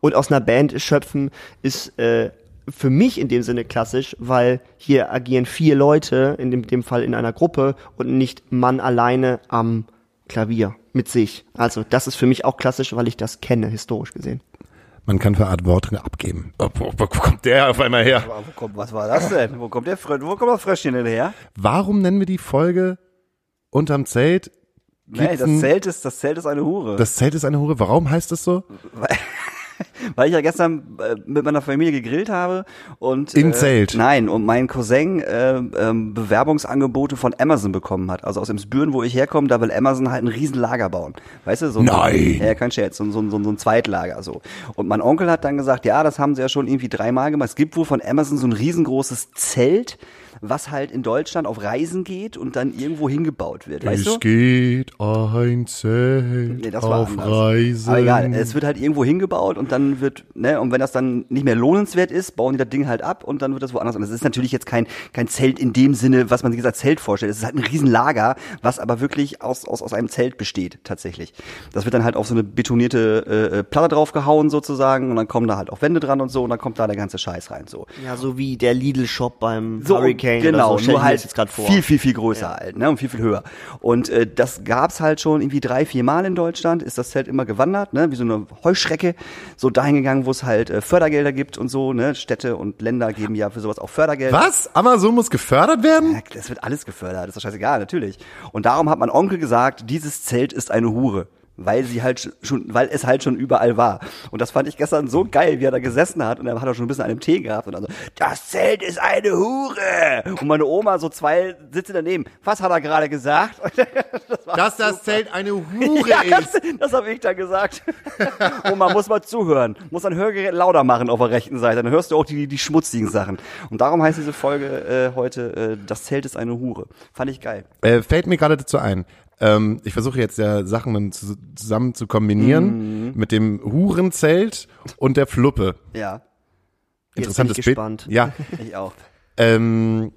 [SPEAKER 3] Und aus einer Band schöpfen ist äh, für mich in dem Sinne klassisch, weil hier agieren vier Leute, in dem, dem Fall in einer Gruppe und nicht Mann alleine am Klavier mit sich. Also das ist für mich auch klassisch, weil ich das kenne, historisch gesehen.
[SPEAKER 1] Man kann für Art Worte abgeben. Oh, wo, wo, kommt der auf einmal her?
[SPEAKER 2] Wo kommt, was war das denn? Wo kommt der wo kommt das Fröschchen denn her?
[SPEAKER 1] Warum nennen wir die Folge unterm Zelt?
[SPEAKER 2] Nee, das Zelt ist, das Zelt ist eine Hure.
[SPEAKER 1] Das Zelt ist eine Hure. Warum heißt das so?
[SPEAKER 2] weil ich ja gestern äh, mit meiner Familie gegrillt habe und
[SPEAKER 1] im äh, Zelt.
[SPEAKER 2] Nein, und mein Cousin äh, ähm, Bewerbungsangebote von Amazon bekommen hat. Also aus dem Spüren, wo ich herkomme, da will Amazon halt ein riesen Lager bauen. Weißt du, so
[SPEAKER 1] ein, Nein.
[SPEAKER 2] Ja, kein Scherz, so, so, so, so ein Zweitlager so. Und mein Onkel hat dann gesagt, ja, das haben sie ja schon irgendwie dreimal gemacht. Es gibt wohl von Amazon so ein riesengroßes Zelt, was halt in Deutschland auf Reisen geht und dann irgendwo hingebaut wird, weißt
[SPEAKER 1] es
[SPEAKER 2] du?
[SPEAKER 1] geht ein Zelt nee, auf anders. Reisen.
[SPEAKER 2] Aber egal, es wird halt irgendwo hingebaut und dann wird, ne, und wenn das dann nicht mehr lohnenswert ist, bauen die das Ding halt ab und dann wird das woanders. Und das ist natürlich jetzt kein, kein Zelt in dem Sinne, was man sich als Zelt vorstellt. Es ist halt ein Riesenlager, was aber wirklich aus, aus, aus einem Zelt besteht, tatsächlich. Das wird dann halt auf so eine betonierte äh, Platte draufgehauen sozusagen und dann kommen da halt auch Wände dran und so und dann kommt da der ganze Scheiß rein, so.
[SPEAKER 3] Ja, so wie der Lidl-Shop beim
[SPEAKER 2] so,
[SPEAKER 3] Hurricane Hurricane
[SPEAKER 2] genau,
[SPEAKER 3] so,
[SPEAKER 2] nur halt viel, viel, viel größer ja. halt, ne, und viel, viel höher. Und äh, das gab's halt schon irgendwie drei, vier Mal in Deutschland, ist das Zelt immer gewandert, ne, wie so eine Heuschrecke, so dahin gegangen, wo es halt äh, Fördergelder gibt und so, ne, Städte und Länder geben ja für sowas auch Fördergelder.
[SPEAKER 1] Was? Amazon muss gefördert werden? Ja,
[SPEAKER 2] das wird alles gefördert, ist doch scheißegal, natürlich. Und darum hat mein Onkel gesagt, dieses Zelt ist eine Hure weil sie halt schon, weil es halt schon überall war. Und das fand ich gestern so geil, wie er da gesessen hat und er hat auch schon ein bisschen an dem Tee gehabt und dann so, das Zelt ist eine Hure! Und meine Oma so zwei sitze daneben. Was hat er gerade gesagt?
[SPEAKER 1] das Dass super. das Zelt eine Hure ja, ist.
[SPEAKER 2] Das, das habe ich dann gesagt. Oma, muss mal zuhören. Muss ein Hörgerät lauter machen auf der rechten Seite. Dann hörst du auch die, die schmutzigen Sachen. Und darum heißt diese Folge äh, heute, äh, das Zelt ist eine Hure. Fand ich geil.
[SPEAKER 1] Äh, fällt mir gerade dazu ein. Ähm, ich versuche jetzt ja Sachen zusammen zu kombinieren mhm. mit dem Hurenzelt und der Fluppe.
[SPEAKER 2] Ja.
[SPEAKER 1] Interessantes
[SPEAKER 3] Bild. Gespannt.
[SPEAKER 1] Ja.
[SPEAKER 2] ich auch.
[SPEAKER 1] Ähm,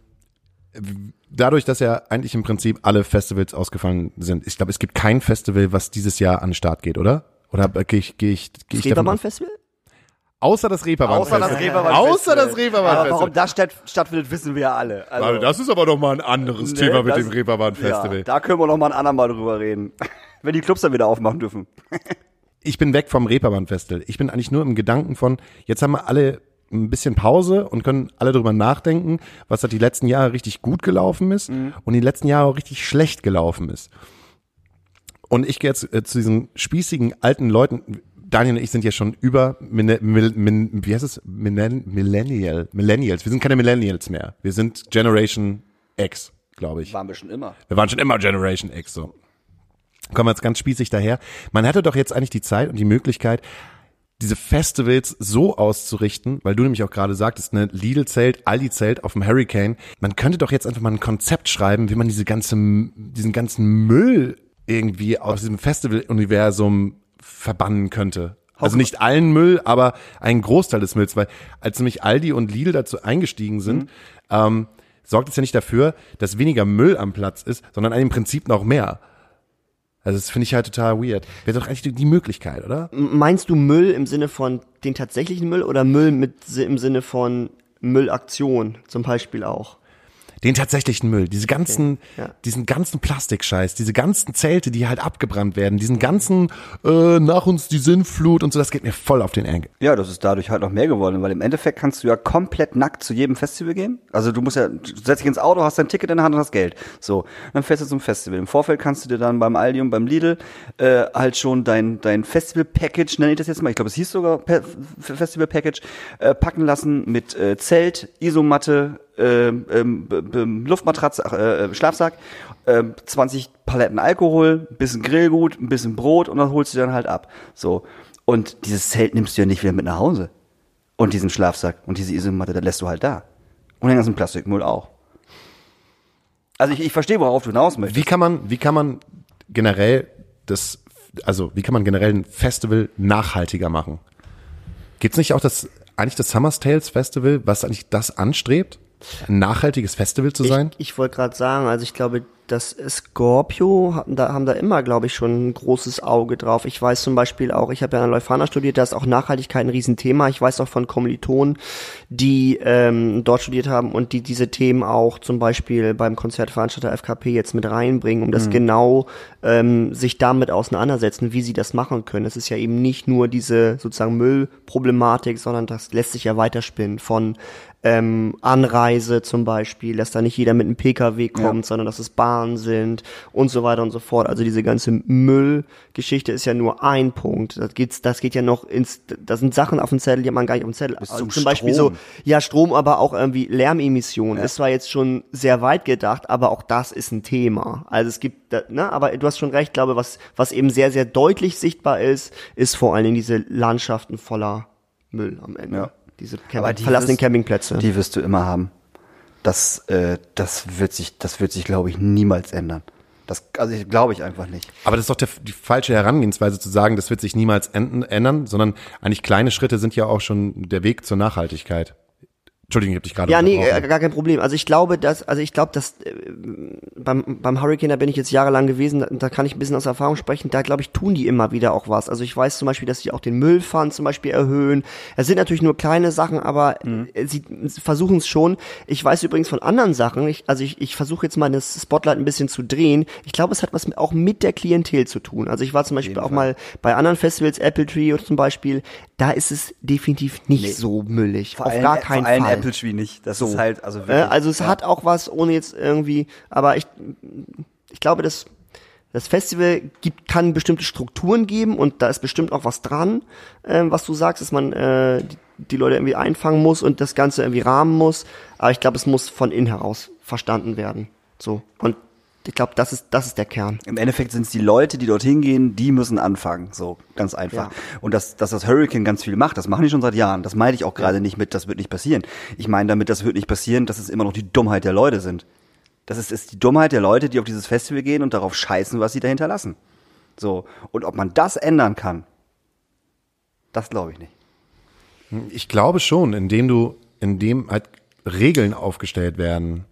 [SPEAKER 1] dadurch, dass ja eigentlich im Prinzip alle Festivals ausgefallen sind. Ich glaube, es gibt kein Festival, was dieses Jahr an den Start geht, oder? Oder gehe ich, gehe ich, gehe ich
[SPEAKER 3] Festival?
[SPEAKER 1] Außer das Reeperbahn
[SPEAKER 2] Außer das Reeperbahn
[SPEAKER 1] Außer das Reeperbahn
[SPEAKER 2] Aber warum das statt, stattfindet, wissen wir ja alle.
[SPEAKER 1] Also, also, das ist aber doch mal ein anderes nee, Thema mit das, dem Reeperbahn Festival. Ja,
[SPEAKER 2] da können wir noch mal ein andermal drüber reden. Wenn die Clubs dann wieder aufmachen dürfen.
[SPEAKER 1] ich bin weg vom Reeperbahn Festival. Ich bin eigentlich nur im Gedanken von, jetzt haben wir alle ein bisschen Pause und können alle drüber nachdenken, was da die letzten Jahre richtig gut gelaufen ist mhm. und die letzten Jahre auch richtig schlecht gelaufen ist. Und ich gehe jetzt äh, zu diesen spießigen alten Leuten, Daniel und ich sind ja schon über, Mine- Mil- Min- wie heißt es? Millenn- Millennial, Millennials. Wir sind keine Millennials mehr. Wir sind Generation X, glaube ich.
[SPEAKER 2] Waren wir schon immer.
[SPEAKER 1] Wir waren schon immer Generation X, so. Kommen wir jetzt ganz spießig daher. Man hätte doch jetzt eigentlich die Zeit und die Möglichkeit, diese Festivals so auszurichten, weil du nämlich auch gerade sagtest, ne, Lidl-Zelt, Aldi-Zelt auf dem Hurricane. Man könnte doch jetzt einfach mal ein Konzept schreiben, wie man diese ganze, diesen ganzen Müll irgendwie aus diesem Festival-Universum verbannen könnte. Also nicht allen Müll, aber einen Großteil des Mülls, weil als nämlich Aldi und Lidl dazu eingestiegen sind, ähm, sorgt es ja nicht dafür, dass weniger Müll am Platz ist, sondern im Prinzip noch mehr. Also das finde ich halt total weird. Wäre doch eigentlich die- Möglichkeit, oder?
[SPEAKER 3] Meinst du Müll im Sinne von den tatsächlichen Müll oder Müll mit im Sinne von Müllaktion zum Beispiel auch?
[SPEAKER 1] Den tatsächlichen Müll, diese ganzen,
[SPEAKER 3] ja.
[SPEAKER 1] diesen ganzen Plastikscheiß, diese ganzen Zelte, die halt abgebrannt werden, diesen ganzen äh, nach uns die Sinnflut und so, das geht mir voll auf den Enkel.
[SPEAKER 2] Ja, das ist dadurch halt noch mehr geworden, weil im Endeffekt kannst du ja komplett nackt zu jedem Festival gehen. Also du musst ja, du setzt dich ins Auto, hast dein Ticket in der Hand und hast Geld. So, dann fährst du zum Festival. Im Vorfeld kannst du dir dann beim Aldi und beim Lidl äh, halt schon dein, dein Festival-Package, nenne ich das jetzt mal, ich glaube es hieß sogar Pe- Festival-Package, äh, packen lassen mit äh, Zelt, Isomatte, ähm, ähm, Luftmatratze, äh, äh, Schlafsack, ähm, 20 Paletten Alkohol, ein bisschen Grillgut, ein bisschen Brot und das holst du dann halt ab. So. Und dieses Zelt nimmst du ja nicht wieder mit nach Hause. Und diesen Schlafsack und diese Isomatte, das lässt du halt da. Und den ganzen Plastikmüll auch. Also ich, ich verstehe, worauf du hinaus möchtest.
[SPEAKER 1] Wie kann man, wie kann man generell das, also wie kann man generell ein Festival nachhaltiger machen? Gibt's nicht auch das, eigentlich das Summer's Tales Festival, was eigentlich das anstrebt? Ein nachhaltiges Festival zu sein?
[SPEAKER 3] Ich, ich wollte gerade sagen, also ich glaube, das Scorpio haben da, haben da immer, glaube ich, schon ein großes Auge drauf. Ich weiß zum Beispiel auch, ich habe ja an Leuphana studiert, da ist auch Nachhaltigkeit ein Riesenthema. Ich weiß auch von Kommilitonen, die ähm, dort studiert haben und die diese Themen auch zum Beispiel beim Konzertveranstalter FKP jetzt mit reinbringen, um das genau ähm, sich damit auseinandersetzen, wie sie das machen können. Es ist ja eben nicht nur diese sozusagen Müllproblematik, sondern das lässt sich ja weiterspinnen von ähm, Anreise zum Beispiel, dass da nicht jeder mit einem Pkw kommt, sondern dass es Bahnen sind und so weiter und so fort. Also diese ganze Müllgeschichte ist ja nur ein Punkt. Das geht, das geht ja noch ins, da sind Sachen auf dem Zettel, die hat man gar nicht auf dem Zettel. Also
[SPEAKER 2] zum
[SPEAKER 3] zum Beispiel so, ja, Strom, aber auch irgendwie Lärmemissionen. Ist zwar jetzt schon sehr weit gedacht, aber auch das ist ein Thema. Also es gibt, da- ne, aber du hast schon recht, glaube, was, was eben sehr, sehr deutlich sichtbar ist, ist vor allen Dingen diese Landschaften voller Müll am Ende.
[SPEAKER 2] Ja.
[SPEAKER 3] Diese Camp
[SPEAKER 2] die
[SPEAKER 3] verlassenen
[SPEAKER 2] wirst-
[SPEAKER 3] Campingplätze.
[SPEAKER 2] Die wirst du immer haben. Das, äh, das wird sich, das wird sich, glaube ich, niemals ändern. Das, also ich glaube ich einfach nicht.
[SPEAKER 1] Aber das ist doch der, die falsche Herangehensweise zu sagen, das wird sich niemals enden, ändern, sondern eigentlich kleine Schritte sind ja auch schon der Weg zur Nachhaltigkeit. Entschuldigung, ich habe dich gerade
[SPEAKER 3] Ja, nee, äh, gar kein Problem. Also ich glaube, dass, also ich glaube, dass äh, beim, beim Hurricane, da bin ich jetzt jahrelang gewesen, da, da kann ich ein bisschen aus Erfahrung sprechen, da glaube ich, tun die immer wieder auch was. Also ich weiß zum Beispiel, dass sie auch den Müllpfand zum Beispiel erhöhen. Es sind natürlich nur kleine Sachen, aber äh, sie, sie versuchen es schon. Ich weiß übrigens von anderen Sachen, ich, also ich, ich versuche jetzt mal das Spotlight ein bisschen zu drehen. Ich glaube, es hat was mit, auch mit der Klientel zu tun. Also ich war zum Beispiel auch mal bei anderen Festivals, Apple Tree zum Beispiel, da ist es definitiv nicht
[SPEAKER 2] Nee.
[SPEAKER 3] so müllig.
[SPEAKER 2] Vor
[SPEAKER 3] auf
[SPEAKER 2] allem,
[SPEAKER 3] gar keinen
[SPEAKER 2] vor
[SPEAKER 3] Fall.
[SPEAKER 2] Apple Tree nicht. Das
[SPEAKER 3] So.
[SPEAKER 2] ist halt, also
[SPEAKER 3] Äh,
[SPEAKER 2] wirklich.
[SPEAKER 3] also es
[SPEAKER 2] ja.
[SPEAKER 3] hat auch was, ohne jetzt irgendwie, aber ich, ich glaube, das, das Festival gibt, kann bestimmte Strukturen geben und da ist bestimmt auch was dran, ähm, was du sagst, dass man äh, die, die Leute irgendwie einfangen muss und das Ganze irgendwie rahmen muss. Aber ich glaube, es muss von innen heraus verstanden werden. So. Und ich glaube, das ist, das ist der Kern.
[SPEAKER 2] Im Endeffekt sind es die Leute, die dorthin gehen, die müssen anfangen. So, ganz einfach.
[SPEAKER 3] Ja.
[SPEAKER 2] Und dass, dass das Hurricane ganz viel macht, das machen die schon seit Jahren. Das meine ich auch gerade nicht mit, das wird nicht passieren. Ich meine damit, das wird nicht passieren, dass es immer noch die Dummheit der Leute sind. Das ist, ist die Dummheit der Leute, die auf dieses Festival gehen und darauf scheißen, was sie dahinter lassen. So. Und ob man das ändern kann, das glaube ich nicht.
[SPEAKER 1] Ich glaube schon, indem du, indem halt Regeln aufgestellt werden,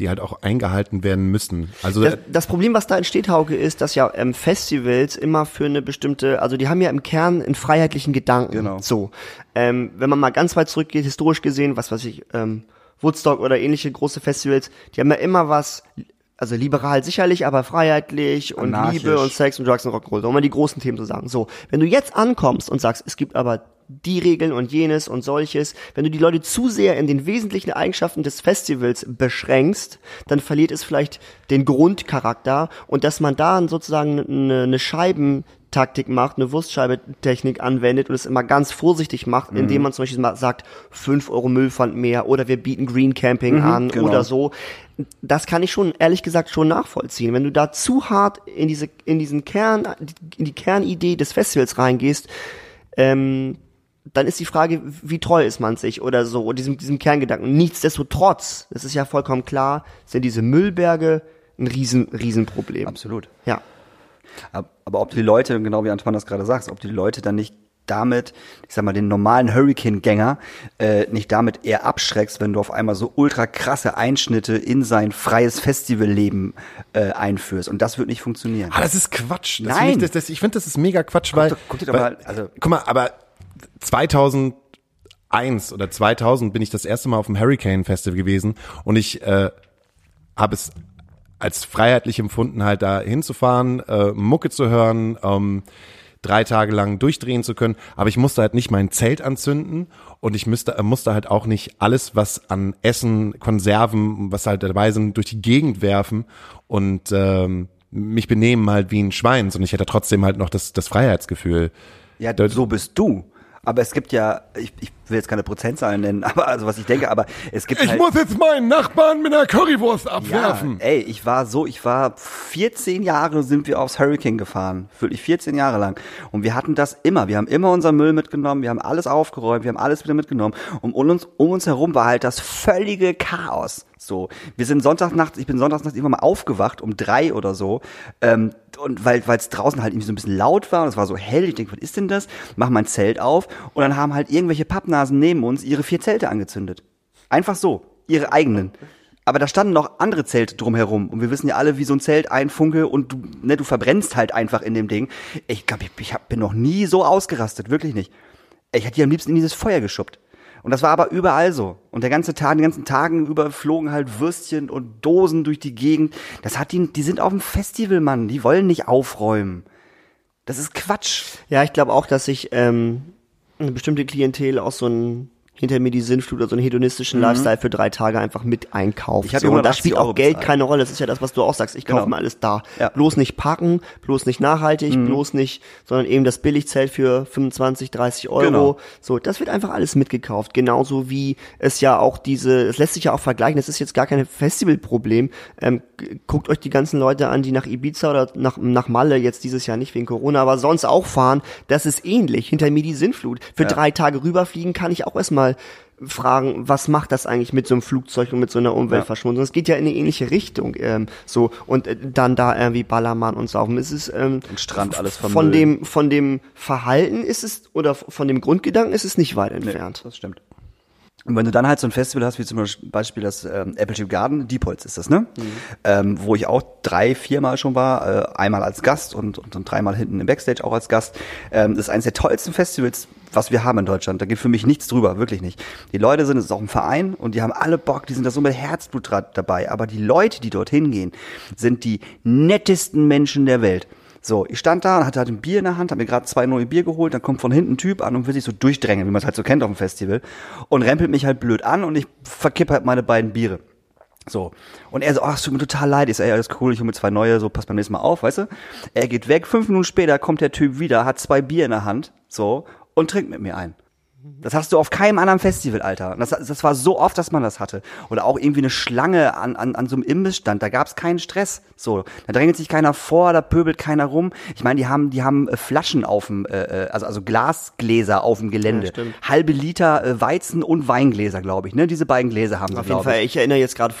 [SPEAKER 1] die halt auch eingehalten werden müssen. Also
[SPEAKER 3] Das, das Problem, was da entsteht, Hauke, ist, dass ja ähm, Festivals immer für eine bestimmte, also die haben ja im Kern einen freiheitlichen Gedanken.
[SPEAKER 2] Genau.
[SPEAKER 3] So, ähm, wenn man mal ganz weit zurückgeht, historisch gesehen, was weiß ich, ähm, Woodstock oder ähnliche große Festivals, die haben ja immer was, also liberal sicherlich, aber freiheitlich und
[SPEAKER 2] Anarchisch.
[SPEAKER 3] Liebe und Sex und Drugs und Rock'n'Roll, um mal die großen Themen zu sagen. So, wenn du jetzt ankommst und sagst, es gibt aber die Regeln und jenes und solches. Wenn du die Leute zu sehr in den wesentlichen Eigenschaften des Festivals beschränkst, dann verliert es vielleicht den Grundcharakter und dass man da sozusagen eine, eine Scheiben Taktik macht, eine Wurstscheibe-Technik anwendet und es immer ganz vorsichtig macht, indem
[SPEAKER 2] Mhm.
[SPEAKER 3] man zum Beispiel mal sagt, 5 Euro Müllpfand mehr oder wir bieten Green Camping an
[SPEAKER 2] genau.
[SPEAKER 3] oder so. Das kann ich schon, ehrlich gesagt, schon nachvollziehen. Wenn du da zu hart in diese, in diesen Kern, in die Kernidee des Festivals reingehst, ähm, dann ist die Frage, wie treu ist man sich oder so, oder diesem, diesem Kerngedanken. Nichtsdestotrotz, das ist ja vollkommen klar, sind diese Müllberge ein riesen, riesen Problem.
[SPEAKER 2] Absolut.
[SPEAKER 3] Ja.
[SPEAKER 2] Ab- Aber ob die Leute, genau wie Antoine das gerade sagt, ob die Leute dann nicht damit, ich sag mal, den normalen Hurricane-Gänger äh, nicht damit eher abschreckst, wenn du auf einmal so ultra krasse Einschnitte in sein freies Festivalleben äh, einführst. Und das wird nicht funktionieren.
[SPEAKER 1] Ah, das ist Quatsch. Das
[SPEAKER 2] Nein.
[SPEAKER 1] Find ich, das, das, ich finde, das ist mega Quatsch, weil,
[SPEAKER 2] doch- guck dir doch
[SPEAKER 1] weil
[SPEAKER 2] mal, also-
[SPEAKER 1] guck mal, aber 2001 oder 2000 bin ich das erste Mal auf dem Hurricane Festival gewesen und ich äh, habe es als freiheitlich empfunden, halt da hinzufahren, äh, Mucke zu hören, ähm, drei Tage lang durchdrehen zu können. Aber ich musste halt nicht mein Zelt anzünden und ich müsste, äh, musste halt auch nicht alles, was an Essen, Konserven, was halt dabei sind, durch die Gegend werfen und ähm, mich benehmen halt wie ein Schwein, sondern ich hätte trotzdem halt noch das, das Freiheitsgefühl.
[SPEAKER 2] Ja, so bist du. Aber es gibt ja, ich, ich will jetzt keine Prozentzahlen nennen, aber also was ich denke, aber es gibt halt,
[SPEAKER 1] jetzt meinen Nachbarn mit einer Currywurst
[SPEAKER 2] Ja, ey, ich war so, ich war 14 Jahre sind wir aufs Hurricane gefahren. Wirklich 14 Jahre lang. Und wir hatten das immer. Wir haben immer unser Müll mitgenommen, wir haben alles aufgeräumt, wir haben alles wieder mitgenommen. Und um uns, um uns herum war halt das völlige Chaos. So. Wir sind Sonntagnachts, ich bin Sonntagsnachts immer mal aufgewacht, um drei oder so. Ähm, und weil es draußen halt irgendwie so ein bisschen laut war und es war so hell, ich denke, was ist denn das? Mach mein Zelt auf und dann haben halt irgendwelche Pappnasen neben uns ihre vier Zelte angezündet. Einfach so, ihre eigenen. Aber da standen noch andere Zelte drumherum. Und wir wissen ja alle, wie so ein Zelt einfunke und du, ne, du verbrennst halt einfach in dem Ding. Ich glaube, ich, ich hab, bin noch nie so ausgerastet, wirklich nicht. Ich hätte die am liebsten in dieses Feuer geschubbt. Und das war aber überall so. Und der ganze Tag, die ganzen Tagen über flogen halt Würstchen und Dosen durch die Gegend. Das hat die, die sind auf dem Festival, Mann. Die wollen nicht aufräumen. Das ist Quatsch.
[SPEAKER 3] Ja, ich glaube auch, dass sich ähm, eine bestimmte Klientel aus so einem hinter mir die Sinnflut oder so einen hedonistischen Lifestyle für drei Tage einfach mit einkauft.
[SPEAKER 2] Mhm. Ich
[SPEAKER 3] so, und da
[SPEAKER 2] 180
[SPEAKER 3] spielt auch Geld
[SPEAKER 2] bezahlt.
[SPEAKER 3] keine Rolle. Das ist ja das, was du auch sagst. Ich kaufe
[SPEAKER 2] Genau.
[SPEAKER 3] mir alles da.
[SPEAKER 2] Ja.
[SPEAKER 3] Bloß nicht packen, bloß nicht nachhaltig,
[SPEAKER 2] Mhm.
[SPEAKER 3] bloß nicht, sondern eben das Billigzelt für 25, 30 Euro.
[SPEAKER 2] Genau.
[SPEAKER 3] So, das wird einfach alles mitgekauft. Genauso wie es ja auch diese, es lässt sich ja auch vergleichen, das ist jetzt gar kein Festivalproblem. Ähm, guckt euch die ganzen Leute an, die nach Ibiza oder nach, nach Malle jetzt dieses Jahr nicht wegen Corona, aber sonst auch fahren. Das ist ähnlich. Hinter mir die Sinnflut. Für drei Tage rüberfliegen kann ich auch erstmal fragen, was macht das eigentlich mit so einem Flugzeug und mit so einer Umweltverschmutzung? Es geht ja in eine ähnliche Richtung, ähm, so und äh, dann da irgendwie Ballermann und Saufen. Es ist ähm,
[SPEAKER 2] Und Strand alles
[SPEAKER 3] von dem von dem Verhalten ist es oder von dem Grundgedanken ist es nicht weit entfernt.
[SPEAKER 2] Das stimmt. Und wenn du dann halt so ein Festival hast, wie zum Beispiel das ähm, Apple Tree Garden, Diepholz ist das, ne? Ähm, wo ich auch drei, viermal schon war, äh, einmal als Gast und, und dann dreimal hinten im Backstage auch als Gast. Ähm, das ist eines der tollsten Festivals, was wir haben in Deutschland. Da geht für mich nichts drüber, wirklich nicht. Die Leute sind, es ist auch ein Verein und die haben alle Bock, die sind da so mit Herzblut dabei. Aber die Leute, die dorthin gehen, sind die nettesten Menschen der Welt. So, ich stand da und hatte halt ein Bier in der Hand, habe mir gerade zwei neue Bier geholt, dann kommt von hinten ein Typ an und will sich so durchdrängen, wie man es halt so kennt auf dem Festival und rempelt mich halt blöd an und ich verkipp halt meine beiden Biere. So. Und er so, ach, es tut mir total leid. Ich so, ey, alles cool, ich hole mir zwei neue, so, pass beim nächsten Mal auf, weißt du? Er geht weg, fünf Minuten später kommt der Typ wieder, hat zwei Bier in der Hand, so, und trinkt mit mir ein. Das hast du auf keinem anderen Festival, Alter. Und Das, das war so oft, dass man das hatte. Oder auch irgendwie eine Schlange an, an, an so einem Imbissstand. Da gab's keinen Stress. So, da drängelt sich keiner vor, da pöbelt keiner rum. Ich meine, die haben, die haben äh, Flaschen auf dem, äh, äh, also also Glasgläser auf dem Gelände.
[SPEAKER 3] Ja, stimmt.
[SPEAKER 2] Halbe Liter äh, Weizen und Weingläser, glaube ich. Ne, diese beiden Gläser haben sie.
[SPEAKER 3] Auf jeden Fall,
[SPEAKER 2] ich.
[SPEAKER 3] ich erinnere jetzt gerade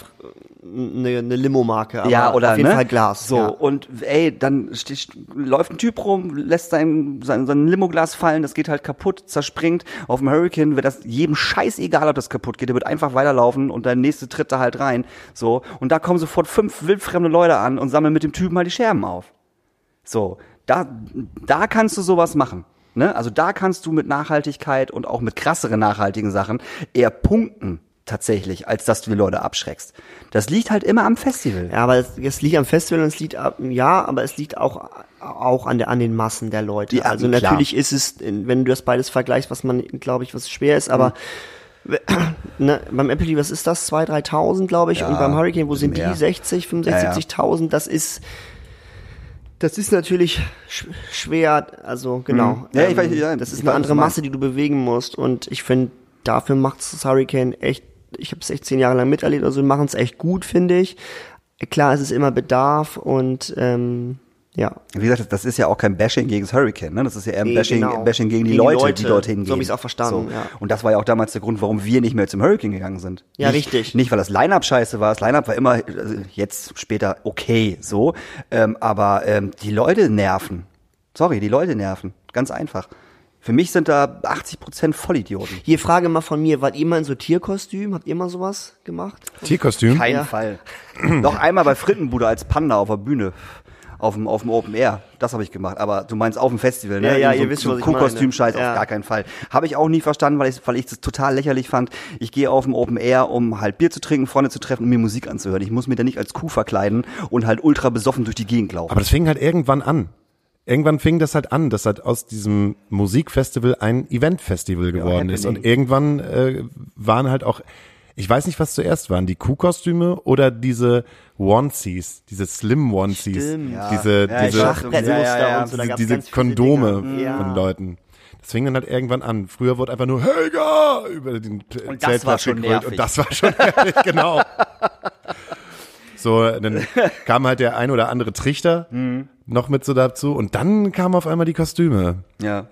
[SPEAKER 3] eine, eine Limo-Marke, aber
[SPEAKER 2] ja, oder
[SPEAKER 3] auf jeden
[SPEAKER 2] ne?
[SPEAKER 3] Fall Glas.
[SPEAKER 2] So
[SPEAKER 3] ja.
[SPEAKER 2] und ey, dann stich, läuft ein Typ rum, lässt sein sein, sein Limoglas fallen, das geht halt kaputt, zerspringt. Auf dem Hurricane wird das jedem scheißegal, ob das kaputt geht, der wird einfach weiterlaufen und der nächste tritt da halt rein. So und da kommen sofort fünf wildfremde Leute an und sammeln mit dem Typen halt die Scherben auf. So, da da kannst du sowas machen. Ne? Also da kannst du mit Nachhaltigkeit und auch mit krasseren nachhaltigen Sachen eher punkten tatsächlich, als dass du die Leute abschreckst. Das liegt halt immer am Festival.
[SPEAKER 3] Ja, aber es, es liegt am Festival und es liegt, ja, aber es liegt auch auch an der an den Massen der Leute.
[SPEAKER 2] Ja,
[SPEAKER 3] also
[SPEAKER 2] klar.
[SPEAKER 3] natürlich ist es, wenn du das beides vergleichst, was man, glaube ich, was schwer ist, aber ne, beim Apple, was ist das? 2.000, 3.000, glaube ich,
[SPEAKER 2] Ja,
[SPEAKER 3] und beim Hurricane, wo sind
[SPEAKER 2] mehr.
[SPEAKER 3] die? 60, 65, 70.000, das ist das ist natürlich sch schwer, also genau.
[SPEAKER 2] Mhm. Ja, ich weiß- ja,
[SPEAKER 3] das ist eine andere Masse, die du bewegen musst und ich finde, dafür macht das Hurricane echt, ich habe es echt zehn Jahre lang miterlebt, also machen es echt gut, finde ich. Klar, es ist immer Bedarf und ähm, ja.
[SPEAKER 2] Wie gesagt, das ist ja auch kein Bashing gegen das Hurricane, ne? Das ist ja eher ein
[SPEAKER 3] Nee,
[SPEAKER 2] Bashing,
[SPEAKER 3] genau.
[SPEAKER 2] Bashing gegen die
[SPEAKER 3] Gegen die
[SPEAKER 2] Leute,
[SPEAKER 3] Leute.
[SPEAKER 2] die dorthin gehen.
[SPEAKER 3] So hab ich's auch verstanden, ja.
[SPEAKER 2] Und das war ja auch damals der Grund, warum wir nicht mehr zum Hurricane gegangen sind.
[SPEAKER 3] Ja,
[SPEAKER 2] nicht,
[SPEAKER 3] richtig.
[SPEAKER 2] Nicht, weil das Line-Up scheiße war. Das Line-Up war immer, also jetzt später okay, so. Ähm, aber ähm, die Leute nerven. Sorry, die Leute nerven. Ganz einfach. Für mich sind da 80% Vollidioten.
[SPEAKER 3] Hier Frage mal von mir, wart ihr mal in so Tierkostüm? Habt ihr mal sowas gemacht?
[SPEAKER 1] Tierkostüm?
[SPEAKER 2] Keinen
[SPEAKER 3] Ja.
[SPEAKER 2] Fall. Noch einmal bei Frittenbude als Panda auf der Bühne. Auf dem, auf dem Open Air. Das habe ich gemacht. Aber du meinst auf dem Festival, ne?
[SPEAKER 3] Ja, ja,
[SPEAKER 2] so,
[SPEAKER 3] ihr wisst,
[SPEAKER 2] so
[SPEAKER 3] was ich meine.
[SPEAKER 2] Kuhkostüm-Scheiß
[SPEAKER 3] Ja.
[SPEAKER 2] auf gar keinen Fall. Habe ich auch nie verstanden, weil ich weil ich das total lächerlich fand. Ich gehe auf dem Open Air, um halt Bier zu trinken, Freunde zu treffen und mir Musik anzuhören. Ich muss mich da nicht als Kuh verkleiden und halt ultra besoffen durch die Gegend laufen.
[SPEAKER 1] Aber das fing halt irgendwann an. Irgendwann fing das halt an, dass halt aus diesem Musikfestival ein Eventfestival geworden ist.
[SPEAKER 2] Happening.
[SPEAKER 1] Und irgendwann äh, waren halt auch, ich weiß nicht, was zuerst waren, die Kuhkostüme oder diese Onesies, diese Slim Onesies.
[SPEAKER 3] Ja.
[SPEAKER 1] diese,
[SPEAKER 2] Ja,
[SPEAKER 1] diese,
[SPEAKER 2] Ja, ja, ja.
[SPEAKER 3] und so, da
[SPEAKER 1] diese, diese Kondome
[SPEAKER 3] Dinger. Ja.
[SPEAKER 1] von Leuten. Das fing dann halt irgendwann an. Früher wurde einfach nur Helga über den
[SPEAKER 2] Und das war schon nervig.
[SPEAKER 1] Und das war schon nervig, genau. So, dann kam halt der ein oder andere Trichter
[SPEAKER 2] Mhm.
[SPEAKER 1] Noch mit so dazu und dann kamen auf einmal die Kostüme.
[SPEAKER 2] Ja.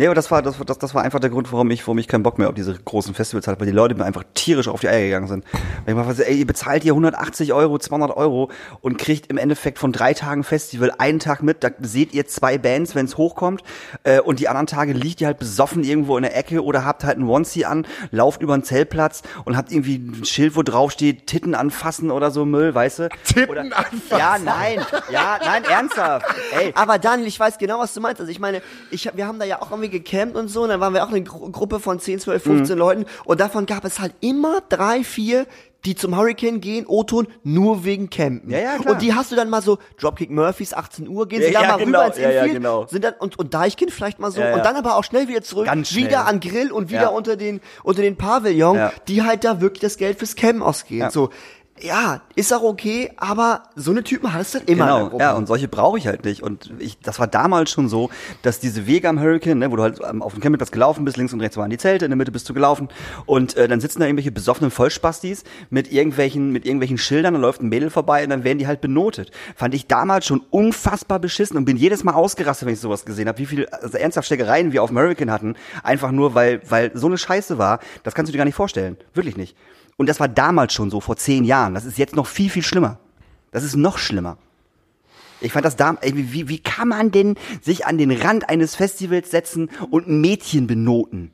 [SPEAKER 2] Nee, aber das war, das, war- das, das war einfach der Grund, warum ich, warum ich keinen Bock mehr auf diese großen Festivals hatte, weil die Leute mir einfach tierisch auf die Eier gegangen sind. Weil ich mal was, ey, ihr bezahlt hier 180 Euro, 200 Euro und kriegt im Endeffekt von drei Tagen Festival einen Tag mit, da seht ihr zwei Bands, wenn es hochkommt, äh, und die anderen Tage liegt ihr halt besoffen irgendwo in der Ecke oder habt halt einen Onesie an, lauft über einen Zeltplatz und habt irgendwie ein Schild, wo drauf steht, Titten anfassen oder so Müll, weißt du?
[SPEAKER 1] Titten
[SPEAKER 2] oder,
[SPEAKER 1] anfassen?
[SPEAKER 2] Ja, nein, ja, nein, ernsthaft. Ey,
[SPEAKER 3] Aber Daniel, ich weiß genau, was du meinst. Also ich meine, ich, hab- wir haben da ja auch irgendwie gecampt und so, und dann waren wir auch eine Gru Gruppe von 10, 12, 15
[SPEAKER 2] Mhm.
[SPEAKER 3] Leuten und davon gab es halt immer drei, vier, die zum Hurricane gehen, O-Ton, nur wegen Campen.
[SPEAKER 2] Ja, ja, klar.
[SPEAKER 3] Und die hast du dann mal so, Dropkick Murphys, 18 Uhr, gehen
[SPEAKER 2] Ja,
[SPEAKER 3] sie da
[SPEAKER 2] ja,
[SPEAKER 3] mal
[SPEAKER 2] genau.
[SPEAKER 3] rüber ins
[SPEAKER 2] Ja, ja,
[SPEAKER 3] Infield,
[SPEAKER 2] genau.
[SPEAKER 3] sind dann, und, und Deichkind vielleicht mal so,
[SPEAKER 2] Ja, ja.
[SPEAKER 3] und dann aber auch schnell wieder zurück,
[SPEAKER 2] Ganz schnell.
[SPEAKER 3] wieder an Grill und wieder
[SPEAKER 2] Ja.
[SPEAKER 3] unter den, unter den Pavillon,
[SPEAKER 2] Ja.
[SPEAKER 3] die halt da wirklich das Geld fürs Campen ausgeben.
[SPEAKER 2] Ja.
[SPEAKER 3] So, ja, ist auch okay, aber so eine Typen hast du immer
[SPEAKER 2] Genau, ja, und solche brauche ich halt nicht. Und ich, das war damals schon so, dass diese Wege am Hurricane, ne, wo du halt ähm, auf dem Campingplatz gelaufen bist, links und rechts waren die Zelte, in der Mitte bist du gelaufen und äh, dann sitzen da irgendwelche besoffenen Vollspastis mit irgendwelchen, mit irgendwelchen Schildern, dann läuft ein Mädel vorbei und dann werden die halt benotet. Fand ich damals schon unfassbar beschissen und bin jedes Mal ausgerastet, wenn ich sowas gesehen habe, wie viel also ernsthaft Steckereien wir auf dem Hurricane hatten, einfach nur, weil, weil so eine Scheiße war, das kannst du dir gar nicht vorstellen. Wirklich nicht. Und das war damals schon so, vor zehn Jahren. Das ist jetzt noch viel, viel schlimmer. Das ist noch schlimmer. Ich fand das da, wie, wie kann man denn sich an den Rand eines Festivals setzen und ein Mädchen benoten?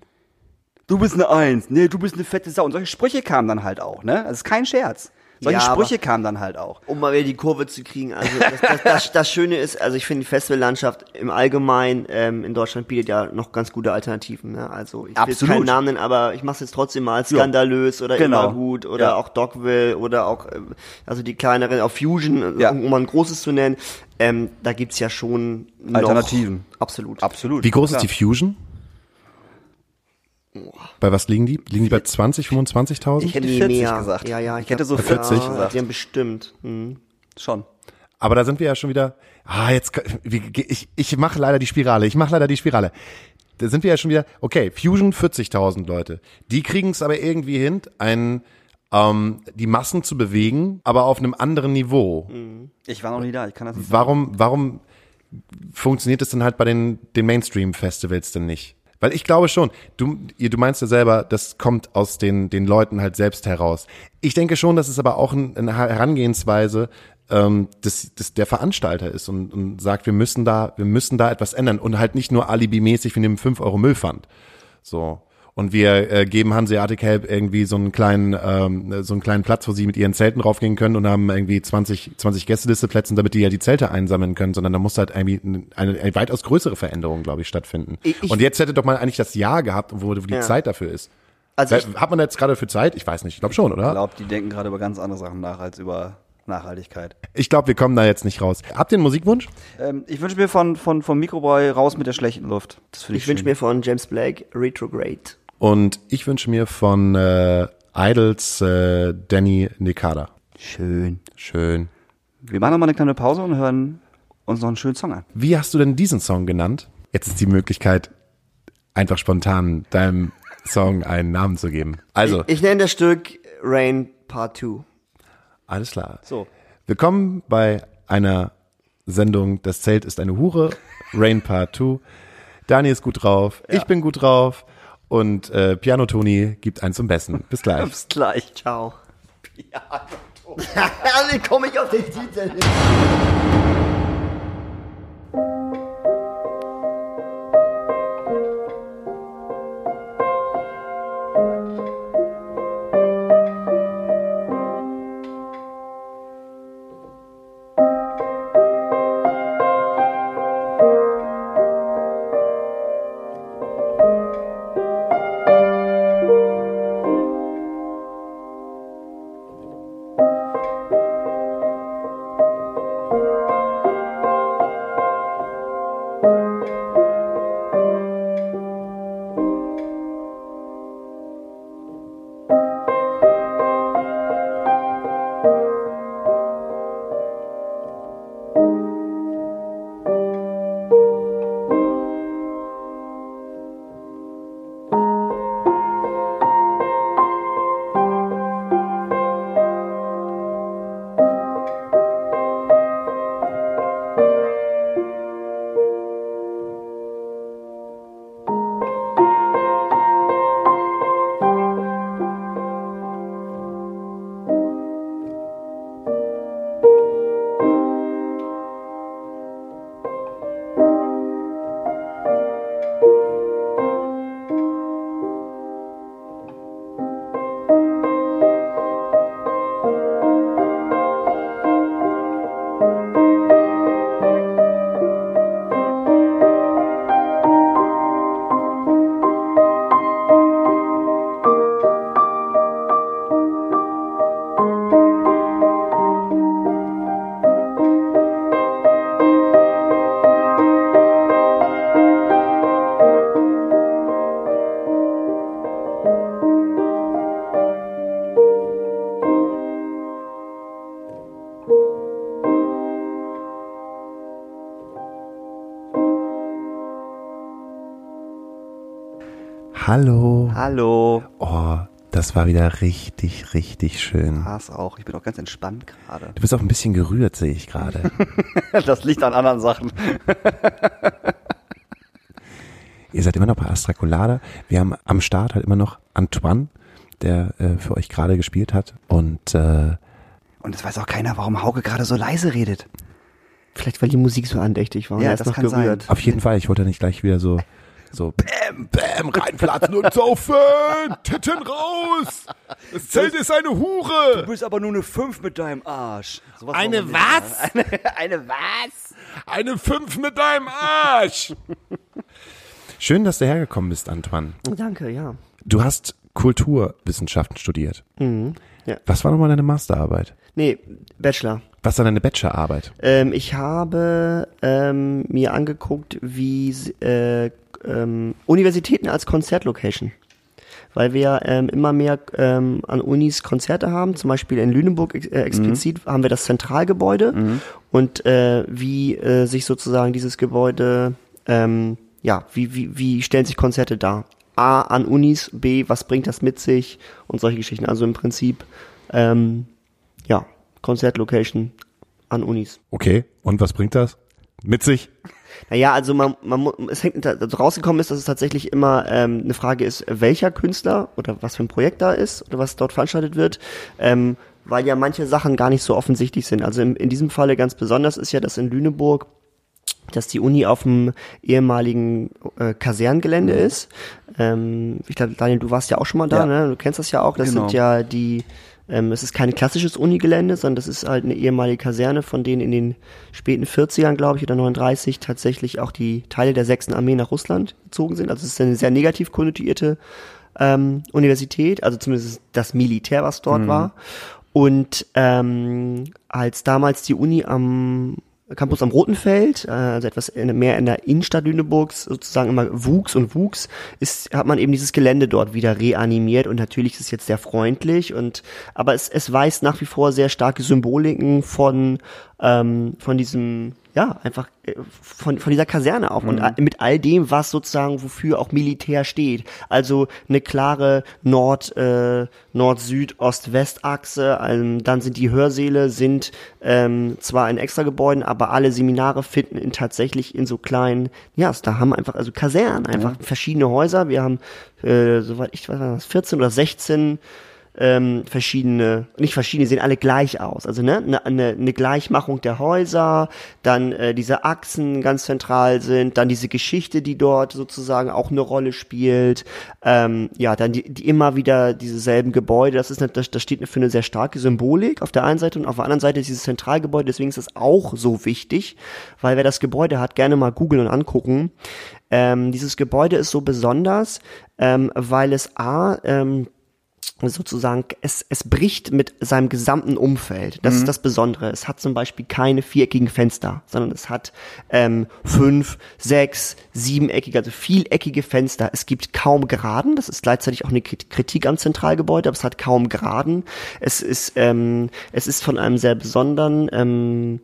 [SPEAKER 2] Du bist eine Eins, nee, du bist eine fette Sau. Und solche Sprüche kamen dann halt auch, ne? Das ist kein Scherz. Solche
[SPEAKER 3] Ja,
[SPEAKER 2] Sprüche kamen dann halt auch.
[SPEAKER 3] um mal wieder die Kurve zu kriegen. Also das, das, das, das Schöne ist, also ich finde die Festivallandschaft im Allgemeinen ähm, in Deutschland bietet ja noch ganz gute Alternativen. Ne? Also ich will keinen Namen nennen, aber ich mache es jetzt trotzdem mal skandalös oder
[SPEAKER 2] Genau.
[SPEAKER 3] immer gut oder
[SPEAKER 2] Ja.
[SPEAKER 3] auch Dogville oder auch ähm, also die kleineren, auch Fusion,
[SPEAKER 2] Ja.
[SPEAKER 3] um mal ein großes zu nennen. Ähm, da gibt's ja schon noch
[SPEAKER 2] Alternativen.
[SPEAKER 3] Absolut.
[SPEAKER 2] Absolut.
[SPEAKER 1] Wie groß ist die Fusion? Bei was liegen die? Liegen die bei 20, 25.000?
[SPEAKER 2] Ich hätte
[SPEAKER 3] Nee,
[SPEAKER 2] 40
[SPEAKER 3] mehr.
[SPEAKER 2] gesagt.
[SPEAKER 3] Ja, ja,
[SPEAKER 2] ich hätte so
[SPEAKER 3] glaub,
[SPEAKER 2] 40
[SPEAKER 3] ja,
[SPEAKER 2] gesagt.
[SPEAKER 3] Die haben bestimmt. Mhm.
[SPEAKER 2] Schon.
[SPEAKER 1] Aber da sind wir ja schon wieder. Ah, jetzt ich ich mache leider die Spirale. Ich mache leider die Spirale. Da sind wir ja schon wieder. Okay, Fusion 40.000 Leute. Die kriegen es aber irgendwie hin, ein ähm, die Massen zu bewegen, aber auf einem anderen Niveau.
[SPEAKER 2] Ich war noch nie da, ich kann das nicht sagen.
[SPEAKER 1] Warum warum funktioniert es denn halt bei den den Mainstream Festivals denn nicht? Weil ich glaube schon, du, du meinst ja selber, das kommt aus den, den Leuten halt selbst heraus. Ich denke schon, dass es aber auch ein, eine Herangehensweise ähm, des, des, der Veranstalter ist und, und sagt, wir müssen da, wir müssen da etwas ändern und halt nicht nur alibimäßig, wir nehmen 5 Euro Müllpfand. So. Und wir äh, geben Hanseatic Help irgendwie so einen kleinen, ähm, so einen kleinen Platz, wo sie mit ihren Zelten draufgehen können und haben irgendwie 20, 20 Gästelisteplätzen, damit die ja die Zelte einsammeln können, sondern da muss halt irgendwie eine, eine weitaus größere Veränderung, glaube ich, stattfinden.
[SPEAKER 3] Ich- ich-
[SPEAKER 1] und jetzt hätte doch mal eigentlich das Jahr gehabt, wo, wo die
[SPEAKER 3] Ja.
[SPEAKER 1] Zeit dafür ist.
[SPEAKER 3] Also ich,
[SPEAKER 1] Hat man jetzt gerade für Zeit? Ich weiß nicht, ich glaube schon,
[SPEAKER 2] Ich
[SPEAKER 1] oder?
[SPEAKER 2] glaube, die denken gerade über ganz andere Sachen nach als über Nachhaltigkeit.
[SPEAKER 1] Ich glaube, wir kommen da jetzt nicht raus. Habt ihr einen Musikwunsch?
[SPEAKER 2] Ähm, ich wünsche mir von, von, vom Mikrobräu raus mit der schlechten Luft. Das ich,
[SPEAKER 3] Ich wünsche mir von James Blake Retrograde.
[SPEAKER 1] Und ich wünsche mir von äh, Idols äh, Danny Nikada.
[SPEAKER 2] Schön.
[SPEAKER 1] Schön.
[SPEAKER 2] Wir machen nochmal eine kleine Pause und hören uns noch einen schönen Song an.
[SPEAKER 1] Wie hast du denn diesen Song genannt? Jetzt ist die Möglichkeit, einfach spontan deinem Song einen Namen zu geben. Also,
[SPEAKER 3] Ich nenne das Stück Rain Part 2.
[SPEAKER 1] alles klar.
[SPEAKER 2] So.
[SPEAKER 1] Willkommen bei einer Sendung Das Zelt ist eine Hure, Rain Part 2. Dani ist gut drauf, ich bin gut drauf und äh, Piano Toni gibt einen zum Besten. Bis gleich.
[SPEAKER 3] Bis gleich. Ciao. Ja, wie komme ich auf den Titel?
[SPEAKER 1] Das war wieder richtig, richtig schön.
[SPEAKER 2] Haas auch. Ich bin auch ganz entspannt gerade.
[SPEAKER 1] Du bist auch ein bisschen gerührt, sehe ich gerade.
[SPEAKER 2] Das liegt an anderen Sachen.
[SPEAKER 1] Ihr seid immer noch bei Astra Colada. Wir haben am Start halt immer noch Antoine, der äh, für euch gerade gespielt hat. Und äh,
[SPEAKER 2] Und es weiß auch keiner, warum Hauke gerade so leise redet.
[SPEAKER 3] Vielleicht, weil die Musik so andächtig war. und
[SPEAKER 2] Ja,
[SPEAKER 3] er ist
[SPEAKER 2] das
[SPEAKER 3] noch
[SPEAKER 2] kann sein.
[SPEAKER 3] gerührt.
[SPEAKER 1] auf jeden Fall, ich wollte nicht gleich wieder so, so Bäm, Bäm, reinplatzen und saufen, Titten raus. Das Zelt ist eine Hure.
[SPEAKER 2] bist aber nur eine 5 mit deinem Arsch.
[SPEAKER 1] Eine
[SPEAKER 2] wollen wir nicht
[SPEAKER 1] was?
[SPEAKER 2] Eine, eine was?
[SPEAKER 1] Eine Fünf mit deinem Arsch. Schön, dass du hergekommen bist, Antoine.
[SPEAKER 3] Danke, ja.
[SPEAKER 1] Du hast Kulturwissenschaften studiert.
[SPEAKER 3] ja.
[SPEAKER 1] Was war nochmal deine Masterarbeit?
[SPEAKER 3] Nee, Bachelor.
[SPEAKER 1] Was war deine Bachelorarbeit?
[SPEAKER 3] Ähm, ich habe ähm, mir angeguckt, wie äh, ähm, Universitäten als Konzertlocation. Weil wir ähm, immer mehr ähm, an Unis Konzerte haben, zum Beispiel in Lüneburg ex- äh, explizit haben wir das Zentralgebäude und äh, wie äh, sich sozusagen dieses Gebäude, ähm, ja, wie, wie, wie stellen sich Konzerte dar? A, an Unis, B, was bringt das mit sich und solche Geschichten. Also im Prinzip, ähm, ja, Konzertlocation an Unis.
[SPEAKER 1] Okay, und was bringt das? Mit sich?
[SPEAKER 3] Naja, also man, man es hängt da- da- rausgekommen ist, dass es tatsächlich immer ähm, eine Frage ist, welcher Künstler oder was für ein Projekt da ist oder was dort veranstaltet wird, ähm, weil ja manche Sachen gar nicht so offensichtlich sind. Also in, in diesem Falle ganz besonders ist ja, dass in Lüneburg dass die Uni auf dem ehemaligen äh, Kaserngelände ist. Ähm, ich glaube, Daniel, du warst ja auch schon mal da,
[SPEAKER 2] Ja.
[SPEAKER 3] ne? Du kennst das ja auch. Das
[SPEAKER 2] Genau.
[SPEAKER 3] sind ja die, ähm, es ist kein klassisches Unigelände, sondern das ist halt eine ehemalige Kaserne, von denen in den späten 40ern, glaube ich, oder 39 tatsächlich auch die Teile der 6. Armee nach Russland gezogen sind. Also es ist eine sehr negativ konnotierte ähm, Universität, also zumindest das Militär, was dort war. Und ähm, als damals die Uni am Campus am Rotenfeld, äh, also etwas mehr in der Innenstadt Lüneburgs sozusagen immer wuchs und wuchs, ist, hat man eben dieses Gelände dort wieder reanimiert und natürlich ist es jetzt sehr freundlich und aber es, es weist nach wie vor sehr starke Symboliken von ähm, von diesem ja, einfach äh, von, von dieser Kaserne auf mhm. und mit all dem, was sozusagen wofür auch Militär steht. Also eine klare Nord, äh, Nord-Süd-Ost-West-Achse. Ähm, dann sind die Hörsäle sind ähm, zwar in extra Gebäuden, aber alle Seminare finden in, tatsächlich in so kleinen, ja, da haben einfach also Kasernen, einfach ja. verschiedene Häuser. Wir haben, äh, soweit ich weiß, 14 oder 16 ähm, verschiedene, nicht verschiedene, sehen alle gleich aus. Also ne, eine, eine, eine Gleichmachung der Häuser, dann äh, diese Achsen ganz zentral sind, dann diese Geschichte, die dort sozusagen auch eine Rolle spielt. Ähm, ja, dann die, die immer wieder dieselben Gebäude. Das ist eine, das, das steht für eine sehr starke Symbolik auf der einen Seite und auf der anderen Seite dieses Zentralgebäude. Deswegen ist das auch so wichtig, weil wer das Gebäude hat, gerne mal googeln und angucken. Ähm, dieses Gebäude ist so besonders, ähm, weil es a ähm, sozusagen, es, es bricht mit seinem gesamten Umfeld. Das mhm. ist das Besondere. Es hat zum Beispiel keine viereckigen Fenster, sondern es hat ähm, fünf, sechs, siebeneckige, also vieleckige Fenster. Es gibt kaum Geraden. Das ist gleichzeitig auch eine Kritik am Zentralgebäude, aber es hat kaum Geraden. Es ist, ähm, es ist von einem sehr besonderen ähm,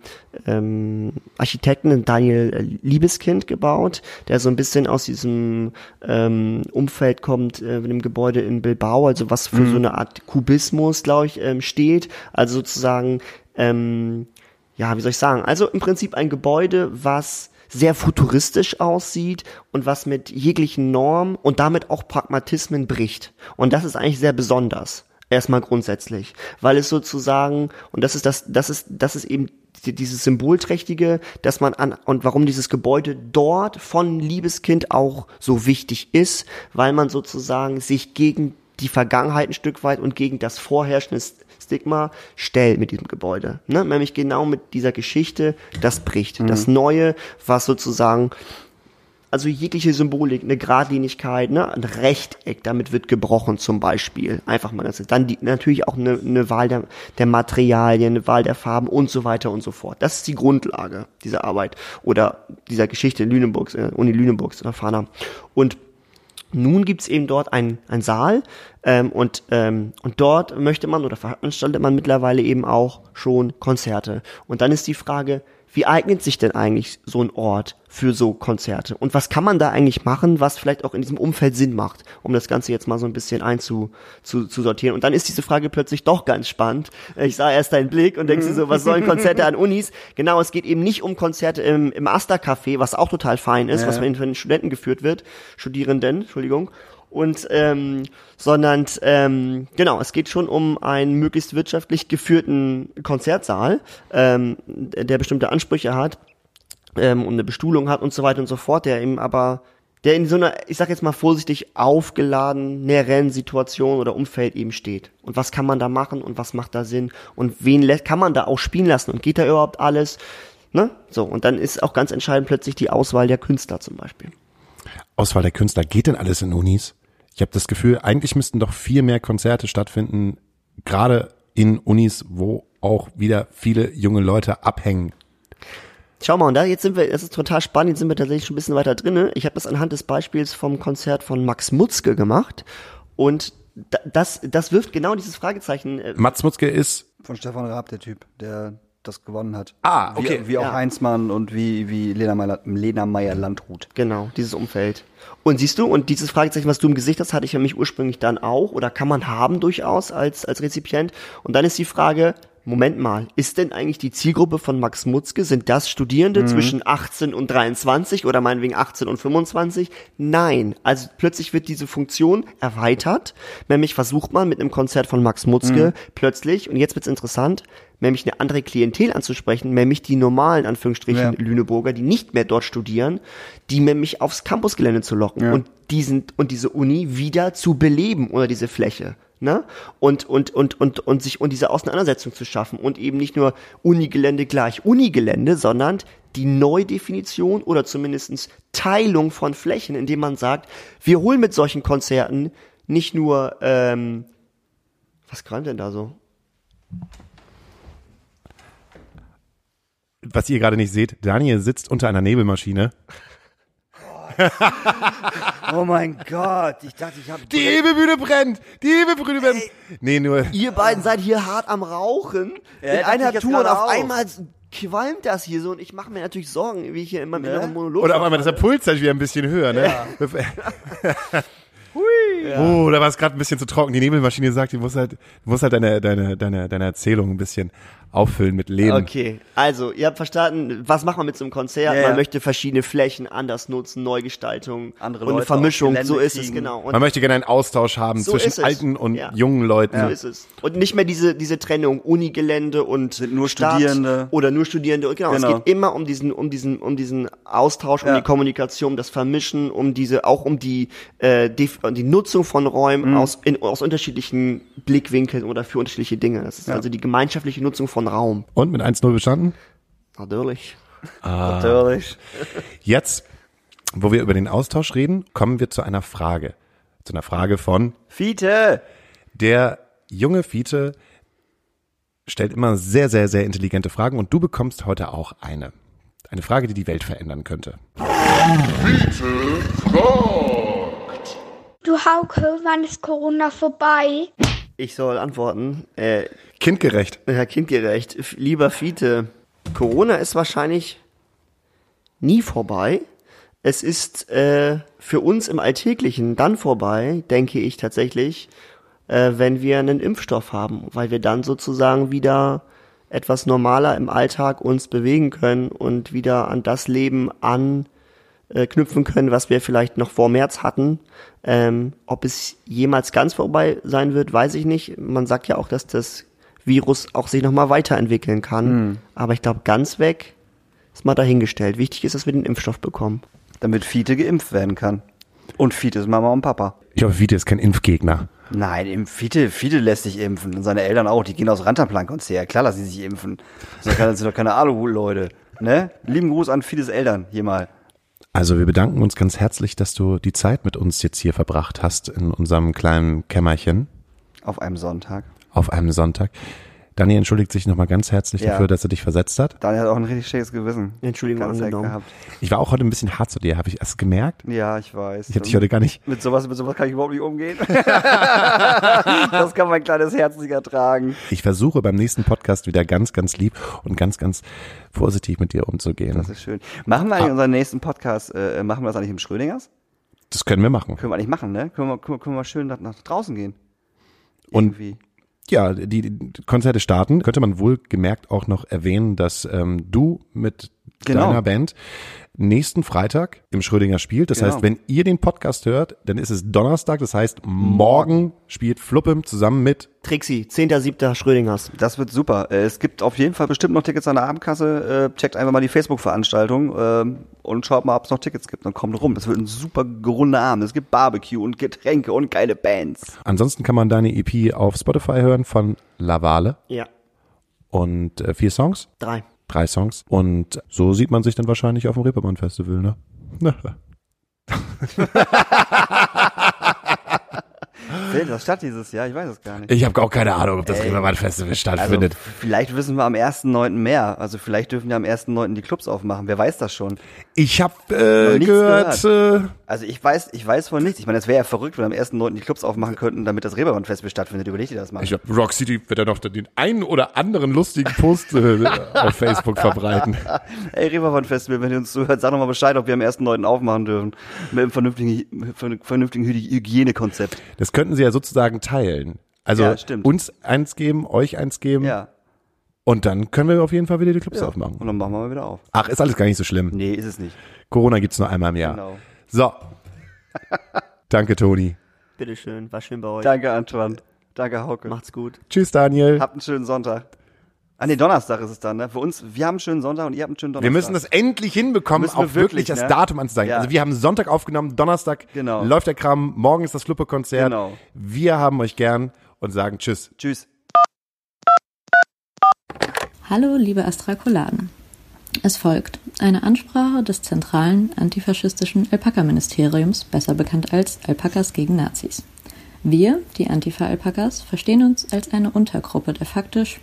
[SPEAKER 3] ähm, Architekten, Daniel Liebeskind, gebaut, der so ein bisschen aus diesem ähm, Umfeld kommt, äh, mit dem Gebäude in Bilbao, also was für mhm. so eine Art Kubismus, glaube ich, ähm, steht. Also sozusagen, ähm, ja, wie soll ich sagen? Also im Prinzip ein Gebäude, was sehr futuristisch aussieht und was mit jeglichen Normen und damit auch Pragmatismen bricht. Und das ist eigentlich sehr besonders. Erstmal grundsätzlich, weil es sozusagen, und das ist das, das ist, das ist eben dieses Symbolträchtige, dass man an und warum dieses Gebäude dort von Liebeskind auch so wichtig ist, weil man sozusagen sich gegen die Vergangenheit ein Stück weit und gegen das vorherrschende Stigma stellt mit diesem Gebäude. Ne? Nämlich genau mit dieser Geschichte, das bricht. Mhm. Das Neue, was sozusagen also jegliche Symbolik, eine Gradlinigkeit, ne, ein Rechteck, damit wird gebrochen zum Beispiel. Einfach mal ganz. Dann die, natürlich auch eine, eine Wahl der, der Materialien, eine Wahl der Farben und so weiter und so fort. Das ist die Grundlage dieser Arbeit oder dieser Geschichte Lüneburgs, äh, Uni Lüneburgs oder Fana. Und nun gibt's eben dort einen, Saal ähm, und, ähm, und dort möchte man oder veranstaltet man mittlerweile eben auch schon Konzerte. Und dann ist die Frage, wie eignet sich denn eigentlich so ein Ort für so Konzerte? Und was kann man da eigentlich machen, was vielleicht auch in diesem Umfeld Sinn macht, um das Ganze jetzt mal so ein bisschen einzusortieren? Zu, zu sortieren. und dann ist diese Frage plötzlich doch ganz spannend. Ich sah erst deinen Blick und denkst dir so, was sollen Konzerte an Unis? Genau, es geht eben nicht um Konzerte im, im Asta-Café, was auch total fein ist, ja. was von den Studenten geführt wird, Studierenden, Entschuldigung und ähm, sondern ähm, genau, es geht schon um einen möglichst wirtschaftlich geführten Konzertsaal, ähm, der bestimmte Ansprüche hat ähm, und eine Bestuhlung hat und so weiter und so fort, der eben aber der in so einer, ich sag jetzt mal vorsichtig, aufgeladenen Situation oder Umfeld eben steht. Und was kann man da machen und was macht da Sinn und wen kann man da auch spielen lassen und geht da überhaupt alles? Ne? So, und dann ist auch ganz entscheidend plötzlich die Auswahl der Künstler zum Beispiel.
[SPEAKER 1] Auswahl der Künstler, geht denn alles in Unis? Ich habe das Gefühl, eigentlich müssten doch viel mehr Konzerte stattfinden, gerade in Unis, wo auch wieder viele junge Leute abhängen.
[SPEAKER 3] Schau mal, und da jetzt sind wir, das ist total spannend, jetzt sind wir tatsächlich schon ein bisschen weiter drinne. Ich habe das anhand des Beispiels vom Konzert von Max Mutzke gemacht und das, das wirft genau dieses Fragezeichen.
[SPEAKER 1] Äh, Max Mutzke ist
[SPEAKER 2] von Stefan Raab der Typ, der das gewonnen hat.
[SPEAKER 1] Ah, okay.
[SPEAKER 2] Wie, wie auch ja. Heinzmann und wie, wie Lena Meyer, Lena Meyer Landrut.
[SPEAKER 3] Genau, dieses Umfeld. Und siehst du, und dieses Fragezeichen, was du im Gesicht hast, hatte ich ja mich ursprünglich dann auch oder kann man haben durchaus als, als Rezipient. Und dann ist die Frage, Moment mal, ist denn eigentlich die Zielgruppe von Max Mutzke, sind das Studierende mhm. zwischen 18 und 23 oder meinetwegen 18 und 25? Nein. Also plötzlich wird diese Funktion erweitert. Nämlich versucht man mit einem Konzert von Max Mutzke mhm. plötzlich, und jetzt wird's interessant, nämlich eine andere Klientel anzusprechen, nämlich die normalen, Anführungsstrichen, ja. Lüneburger, die nicht mehr dort studieren, die nämlich aufs Campusgelände zu locken ja. und diesen, und diese Uni wieder zu beleben oder diese Fläche. Ne? Und, und, und, und, und sich und diese Auseinandersetzung zu schaffen und eben nicht nur Unigelände gleich Unigelände, sondern die Neudefinition oder zumindestens Teilung von Flächen, indem man sagt, wir holen mit solchen Konzerten nicht nur, ähm, was kam denn da so?
[SPEAKER 1] Was ihr gerade nicht seht, Daniel sitzt unter einer Nebelmaschine.
[SPEAKER 2] Oh mein Gott, ich dachte, ich habe
[SPEAKER 1] Die Hebebühne brennt! Die Hebebühne brennt! Nee, nur.
[SPEAKER 3] Ihr beiden seid hier hart am Rauchen
[SPEAKER 2] Ja,
[SPEAKER 3] in
[SPEAKER 2] dachte
[SPEAKER 3] einer Tour und auf
[SPEAKER 2] auch.
[SPEAKER 3] einmal qualmt das hier so und ich mache mir natürlich Sorgen, wie ich hier immer
[SPEAKER 2] Ne?
[SPEAKER 3] in meinem Monolog.
[SPEAKER 1] Oder auf einmal ist der Puls halt wieder ein bisschen höher, ne? Oh, da war es gerade ein bisschen zu trocken. Die Nebelmaschine sagt, du musst halt, du musst halt deine, deine, deine, deine Erzählung ein bisschen auffüllen mit Leben.
[SPEAKER 3] Okay, also ihr habt verstanden, was macht man mit so einem Konzert?
[SPEAKER 2] Ja,
[SPEAKER 3] man
[SPEAKER 2] ja.
[SPEAKER 3] möchte verschiedene Flächen anders nutzen, Neugestaltung
[SPEAKER 2] Andere
[SPEAKER 3] und eine
[SPEAKER 2] Leute
[SPEAKER 3] Vermischung. So ist es genau. Und
[SPEAKER 1] Man möchte gerne einen Austausch haben
[SPEAKER 3] So
[SPEAKER 1] zwischen alten und
[SPEAKER 3] Ja.
[SPEAKER 1] jungen Leuten.
[SPEAKER 3] So ist es. Und nicht mehr diese, diese Trennung Unigelände und
[SPEAKER 2] Sind nur
[SPEAKER 3] Stadt
[SPEAKER 2] Studierende.
[SPEAKER 3] Oder nur Studierende. Und Genau,
[SPEAKER 2] Genau.
[SPEAKER 3] es geht immer um diesen, um diesen, um diesen Austausch, um
[SPEAKER 2] Ja.
[SPEAKER 3] die Kommunikation, das Vermischen, um diese, auch um die, äh, die, die Nutzung von Räumen
[SPEAKER 2] Mhm.
[SPEAKER 3] aus, in, aus unterschiedlichen Blickwinkeln oder für unterschiedliche Dinge. Das ist also die gemeinschaftliche Nutzung von Raum.
[SPEAKER 1] Und mit 1-0 bestanden?
[SPEAKER 3] Natürlich.
[SPEAKER 2] natürlich.
[SPEAKER 1] Jetzt, wo wir über den Austausch reden, kommen wir zu einer Frage. Zu einer Frage von
[SPEAKER 2] Fiete!
[SPEAKER 1] der junge Fiete stellt immer sehr, sehr, sehr intelligente Fragen und du bekommst heute auch eine. Eine Frage, die die Welt verändern könnte.
[SPEAKER 4] Du Hauke, wann ist Corona vorbei?
[SPEAKER 3] Ich soll antworten. Äh,
[SPEAKER 1] Kindgerecht.
[SPEAKER 3] Herr Kindgerecht, f- lieber Fiete, Corona ist wahrscheinlich nie vorbei. Es ist äh, für uns im Alltäglichen dann vorbei, denke ich tatsächlich, äh, wenn wir einen Impfstoff haben, weil wir dann sozusagen wieder etwas normaler im Alltag uns bewegen können und wieder an das Leben anknüpfen können, was wir vielleicht noch vor März hatten. Ähm, ob es jemals ganz vorbei sein wird, weiß ich nicht. Man sagt ja auch, dass das Virus auch sich nochmal weiterentwickeln kann. Aber ich glaube, ganz weg ist mal dahingestellt. Wichtig ist, dass wir den Impfstoff bekommen.
[SPEAKER 2] Damit Fiete geimpft werden kann. Und Fiete ist Mama und Papa.
[SPEAKER 1] Ich hoffe, Fiete ist kein Impfgegner.
[SPEAKER 2] Nein, Fiete, Fiete lässt sich impfen. Und seine Eltern auch. Die gehen aus Rantanplan-Konzert. Klar lassen sie sich impfen. Das sind doch keine, das sind doch keine Aluhut-Leute. Ne? Lieben Gruß an Fietes Eltern. Hier mal.
[SPEAKER 1] Also wir bedanken uns ganz herzlich, dass du die Zeit mit uns jetzt hier verbracht hast in unserem kleinen Kämmerchen
[SPEAKER 2] Auf einem Sonntag.
[SPEAKER 1] auf einem Sonntag. Daniel entschuldigt sich nochmal ganz herzlich
[SPEAKER 2] Ja.
[SPEAKER 1] dafür, dass er dich versetzt hat.
[SPEAKER 2] Daniel hat auch ein richtig schlechtes Gewissen.
[SPEAKER 3] Entschuldigung
[SPEAKER 2] Ganz
[SPEAKER 3] angenommen.
[SPEAKER 2] gehabt.
[SPEAKER 1] Ich war auch heute ein bisschen hart zu dir, habe ich erst gemerkt.
[SPEAKER 2] Ja, ich weiß.
[SPEAKER 1] Ich habe dich heute gar nicht.
[SPEAKER 2] mit sowas, mit sowas kann ich überhaupt nicht umgehen. das kann mein kleines Herz nicht ertragen.
[SPEAKER 1] Ich versuche beim nächsten Podcast wieder ganz, ganz lieb und ganz, ganz vorsichtig mit dir umzugehen.
[SPEAKER 2] Das ist schön. Machen wir eigentlich unseren nächsten Podcast, äh, machen wir das eigentlich im Schrödingers?
[SPEAKER 1] Das können wir machen.
[SPEAKER 2] Können wir eigentlich machen, ne? Können wir, können wir, können wir schön nach, nach draußen gehen.
[SPEAKER 1] Und
[SPEAKER 2] Irgendwie.
[SPEAKER 1] Ja, die, Konzerte starten. Könnte man wohl gemerkt auch noch erwähnen, dass ähm, du mit
[SPEAKER 2] Genau.
[SPEAKER 1] deiner Band nächsten Freitag im Schrödinger spielt. Das
[SPEAKER 2] Genau.
[SPEAKER 1] heißt, wenn ihr den Podcast hört, dann ist es Donnerstag. Das heißt, morgen spielt Fluppem zusammen mit
[SPEAKER 3] Trixi, 10.7. Schrödingers.
[SPEAKER 2] Das wird super. Äh, Es gibt auf jeden Fall bestimmt noch Tickets an der Abendkasse. Äh, Checkt einfach mal die Facebook-Veranstaltung ähm, und schaut mal, ob es noch Tickets gibt. Dann kommt rum. Das wird ein super gerunder Abend. Es gibt Barbecue und Getränke und geile Bands.
[SPEAKER 1] Ansonsten kann man deine EP auf Spotify hören von Lavale
[SPEAKER 3] Ja,
[SPEAKER 1] und äh, vier Songs,
[SPEAKER 3] drei.
[SPEAKER 1] Drei Songs. Und so sieht man sich dann wahrscheinlich auf dem Reeperbahn Festival, ne?
[SPEAKER 2] Findet das statt dieses Jahr? Ich weiß es gar nicht.
[SPEAKER 1] Ich habe auch keine Ahnung, ob das
[SPEAKER 2] Ey.
[SPEAKER 1] Reeperbahn Festival
[SPEAKER 2] Also,
[SPEAKER 1] stattfindet.
[SPEAKER 2] vielleicht wissen wir am 1.9. mehr. Also vielleicht dürfen ja am 1.9. die Clubs aufmachen. Wer weiß das schon?
[SPEAKER 1] ich habe äh,
[SPEAKER 2] nichts
[SPEAKER 1] gehört, äh,
[SPEAKER 2] Also ich weiß, ich weiß von nichts. Ich meine, es wäre ja verrückt, wenn am 1.9. die Clubs aufmachen könnten, damit das Reeperbahn-Festival stattfindet. Überleg dir das mal.
[SPEAKER 1] ich glaube, Rock City wird ja noch den einen oder anderen lustigen Post äh, auf Facebook verbreiten.
[SPEAKER 2] Ey, Reeperbahn-Festival, wenn ihr uns zuhört, sag doch mal Bescheid, ob wir am 1.9. aufmachen dürfen. Mit einem vernünftigen, vernünftigen Hy- Hygienekonzept.
[SPEAKER 1] Das könnten sie ja sozusagen teilen. Also
[SPEAKER 2] Ja,
[SPEAKER 1] uns eins geben, euch eins geben
[SPEAKER 2] Ja.
[SPEAKER 1] und dann können wir auf jeden Fall wieder die Clubs
[SPEAKER 2] ja.
[SPEAKER 1] aufmachen.
[SPEAKER 2] Und dann machen wir mal wieder auf.
[SPEAKER 1] Ach, ist alles gar nicht so schlimm.
[SPEAKER 2] Nee, ist es nicht.
[SPEAKER 1] Corona gibt's nur einmal im Jahr.
[SPEAKER 2] Genau.
[SPEAKER 1] So. Danke, Toni.
[SPEAKER 3] Bitteschön, war schön bei euch.
[SPEAKER 2] Danke, Antoine. Danke, Hauke.
[SPEAKER 3] Macht's gut.
[SPEAKER 1] Tschüss, Daniel.
[SPEAKER 2] Habt einen schönen Sonntag. Ah, nee, Donnerstag ist es dann, ne? Für uns, wir haben einen schönen Sonntag und ihr habt einen schönen Donnerstag.
[SPEAKER 1] Wir müssen das endlich hinbekommen,
[SPEAKER 2] Müssen wir
[SPEAKER 1] auch wirklich,
[SPEAKER 2] wirklich,
[SPEAKER 1] das
[SPEAKER 2] ne?
[SPEAKER 1] Datum anzuzeigen.
[SPEAKER 2] Ja.
[SPEAKER 1] Also wir haben Sonntag aufgenommen, Donnerstag
[SPEAKER 2] Genau.
[SPEAKER 1] läuft der Kram, morgen ist das Fluppe-Konzert.
[SPEAKER 2] Genau.
[SPEAKER 1] Wir haben euch gern und sagen Tschüss.
[SPEAKER 2] Tschüss.
[SPEAKER 5] Hallo, liebe Astrakoladen. Es folgt eine Ansprache des zentralen antifaschistischen Alpaka-Ministeriums, besser bekannt als Alpakas gegen Nazis. Wir, die Antifa-Alpakas, verstehen uns als eine Untergruppe der faktisch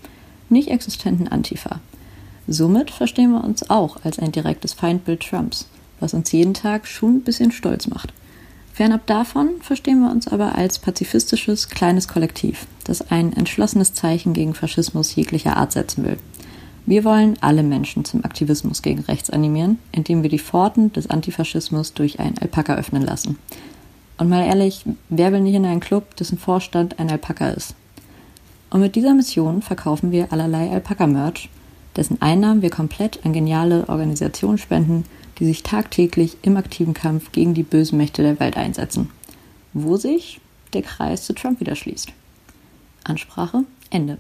[SPEAKER 5] nicht existenten Antifa. Somit verstehen wir uns auch als ein direktes Feindbild Trumps, was uns jeden Tag schon ein bisschen stolz macht. Fernab davon verstehen wir uns aber als pazifistisches, kleines Kollektiv, das ein entschlossenes Zeichen gegen Faschismus jeglicher Art setzen will. Wir wollen alle Menschen zum Aktivismus gegen rechts animieren, indem wir die Pforten des Antifaschismus durch einen Alpaka öffnen lassen. Und mal ehrlich, wer will nicht in einen Club, dessen Vorstand ein Alpaka ist? Und mit dieser Mission verkaufen wir allerlei Alpaka-Merch, dessen Einnahmen wir komplett an geniale Organisationen spenden, die sich tagtäglich im aktiven Kampf gegen die bösen Mächte der Welt einsetzen. Wo sich der Kreis zu Trump wieder schließt. Ansprache Ende.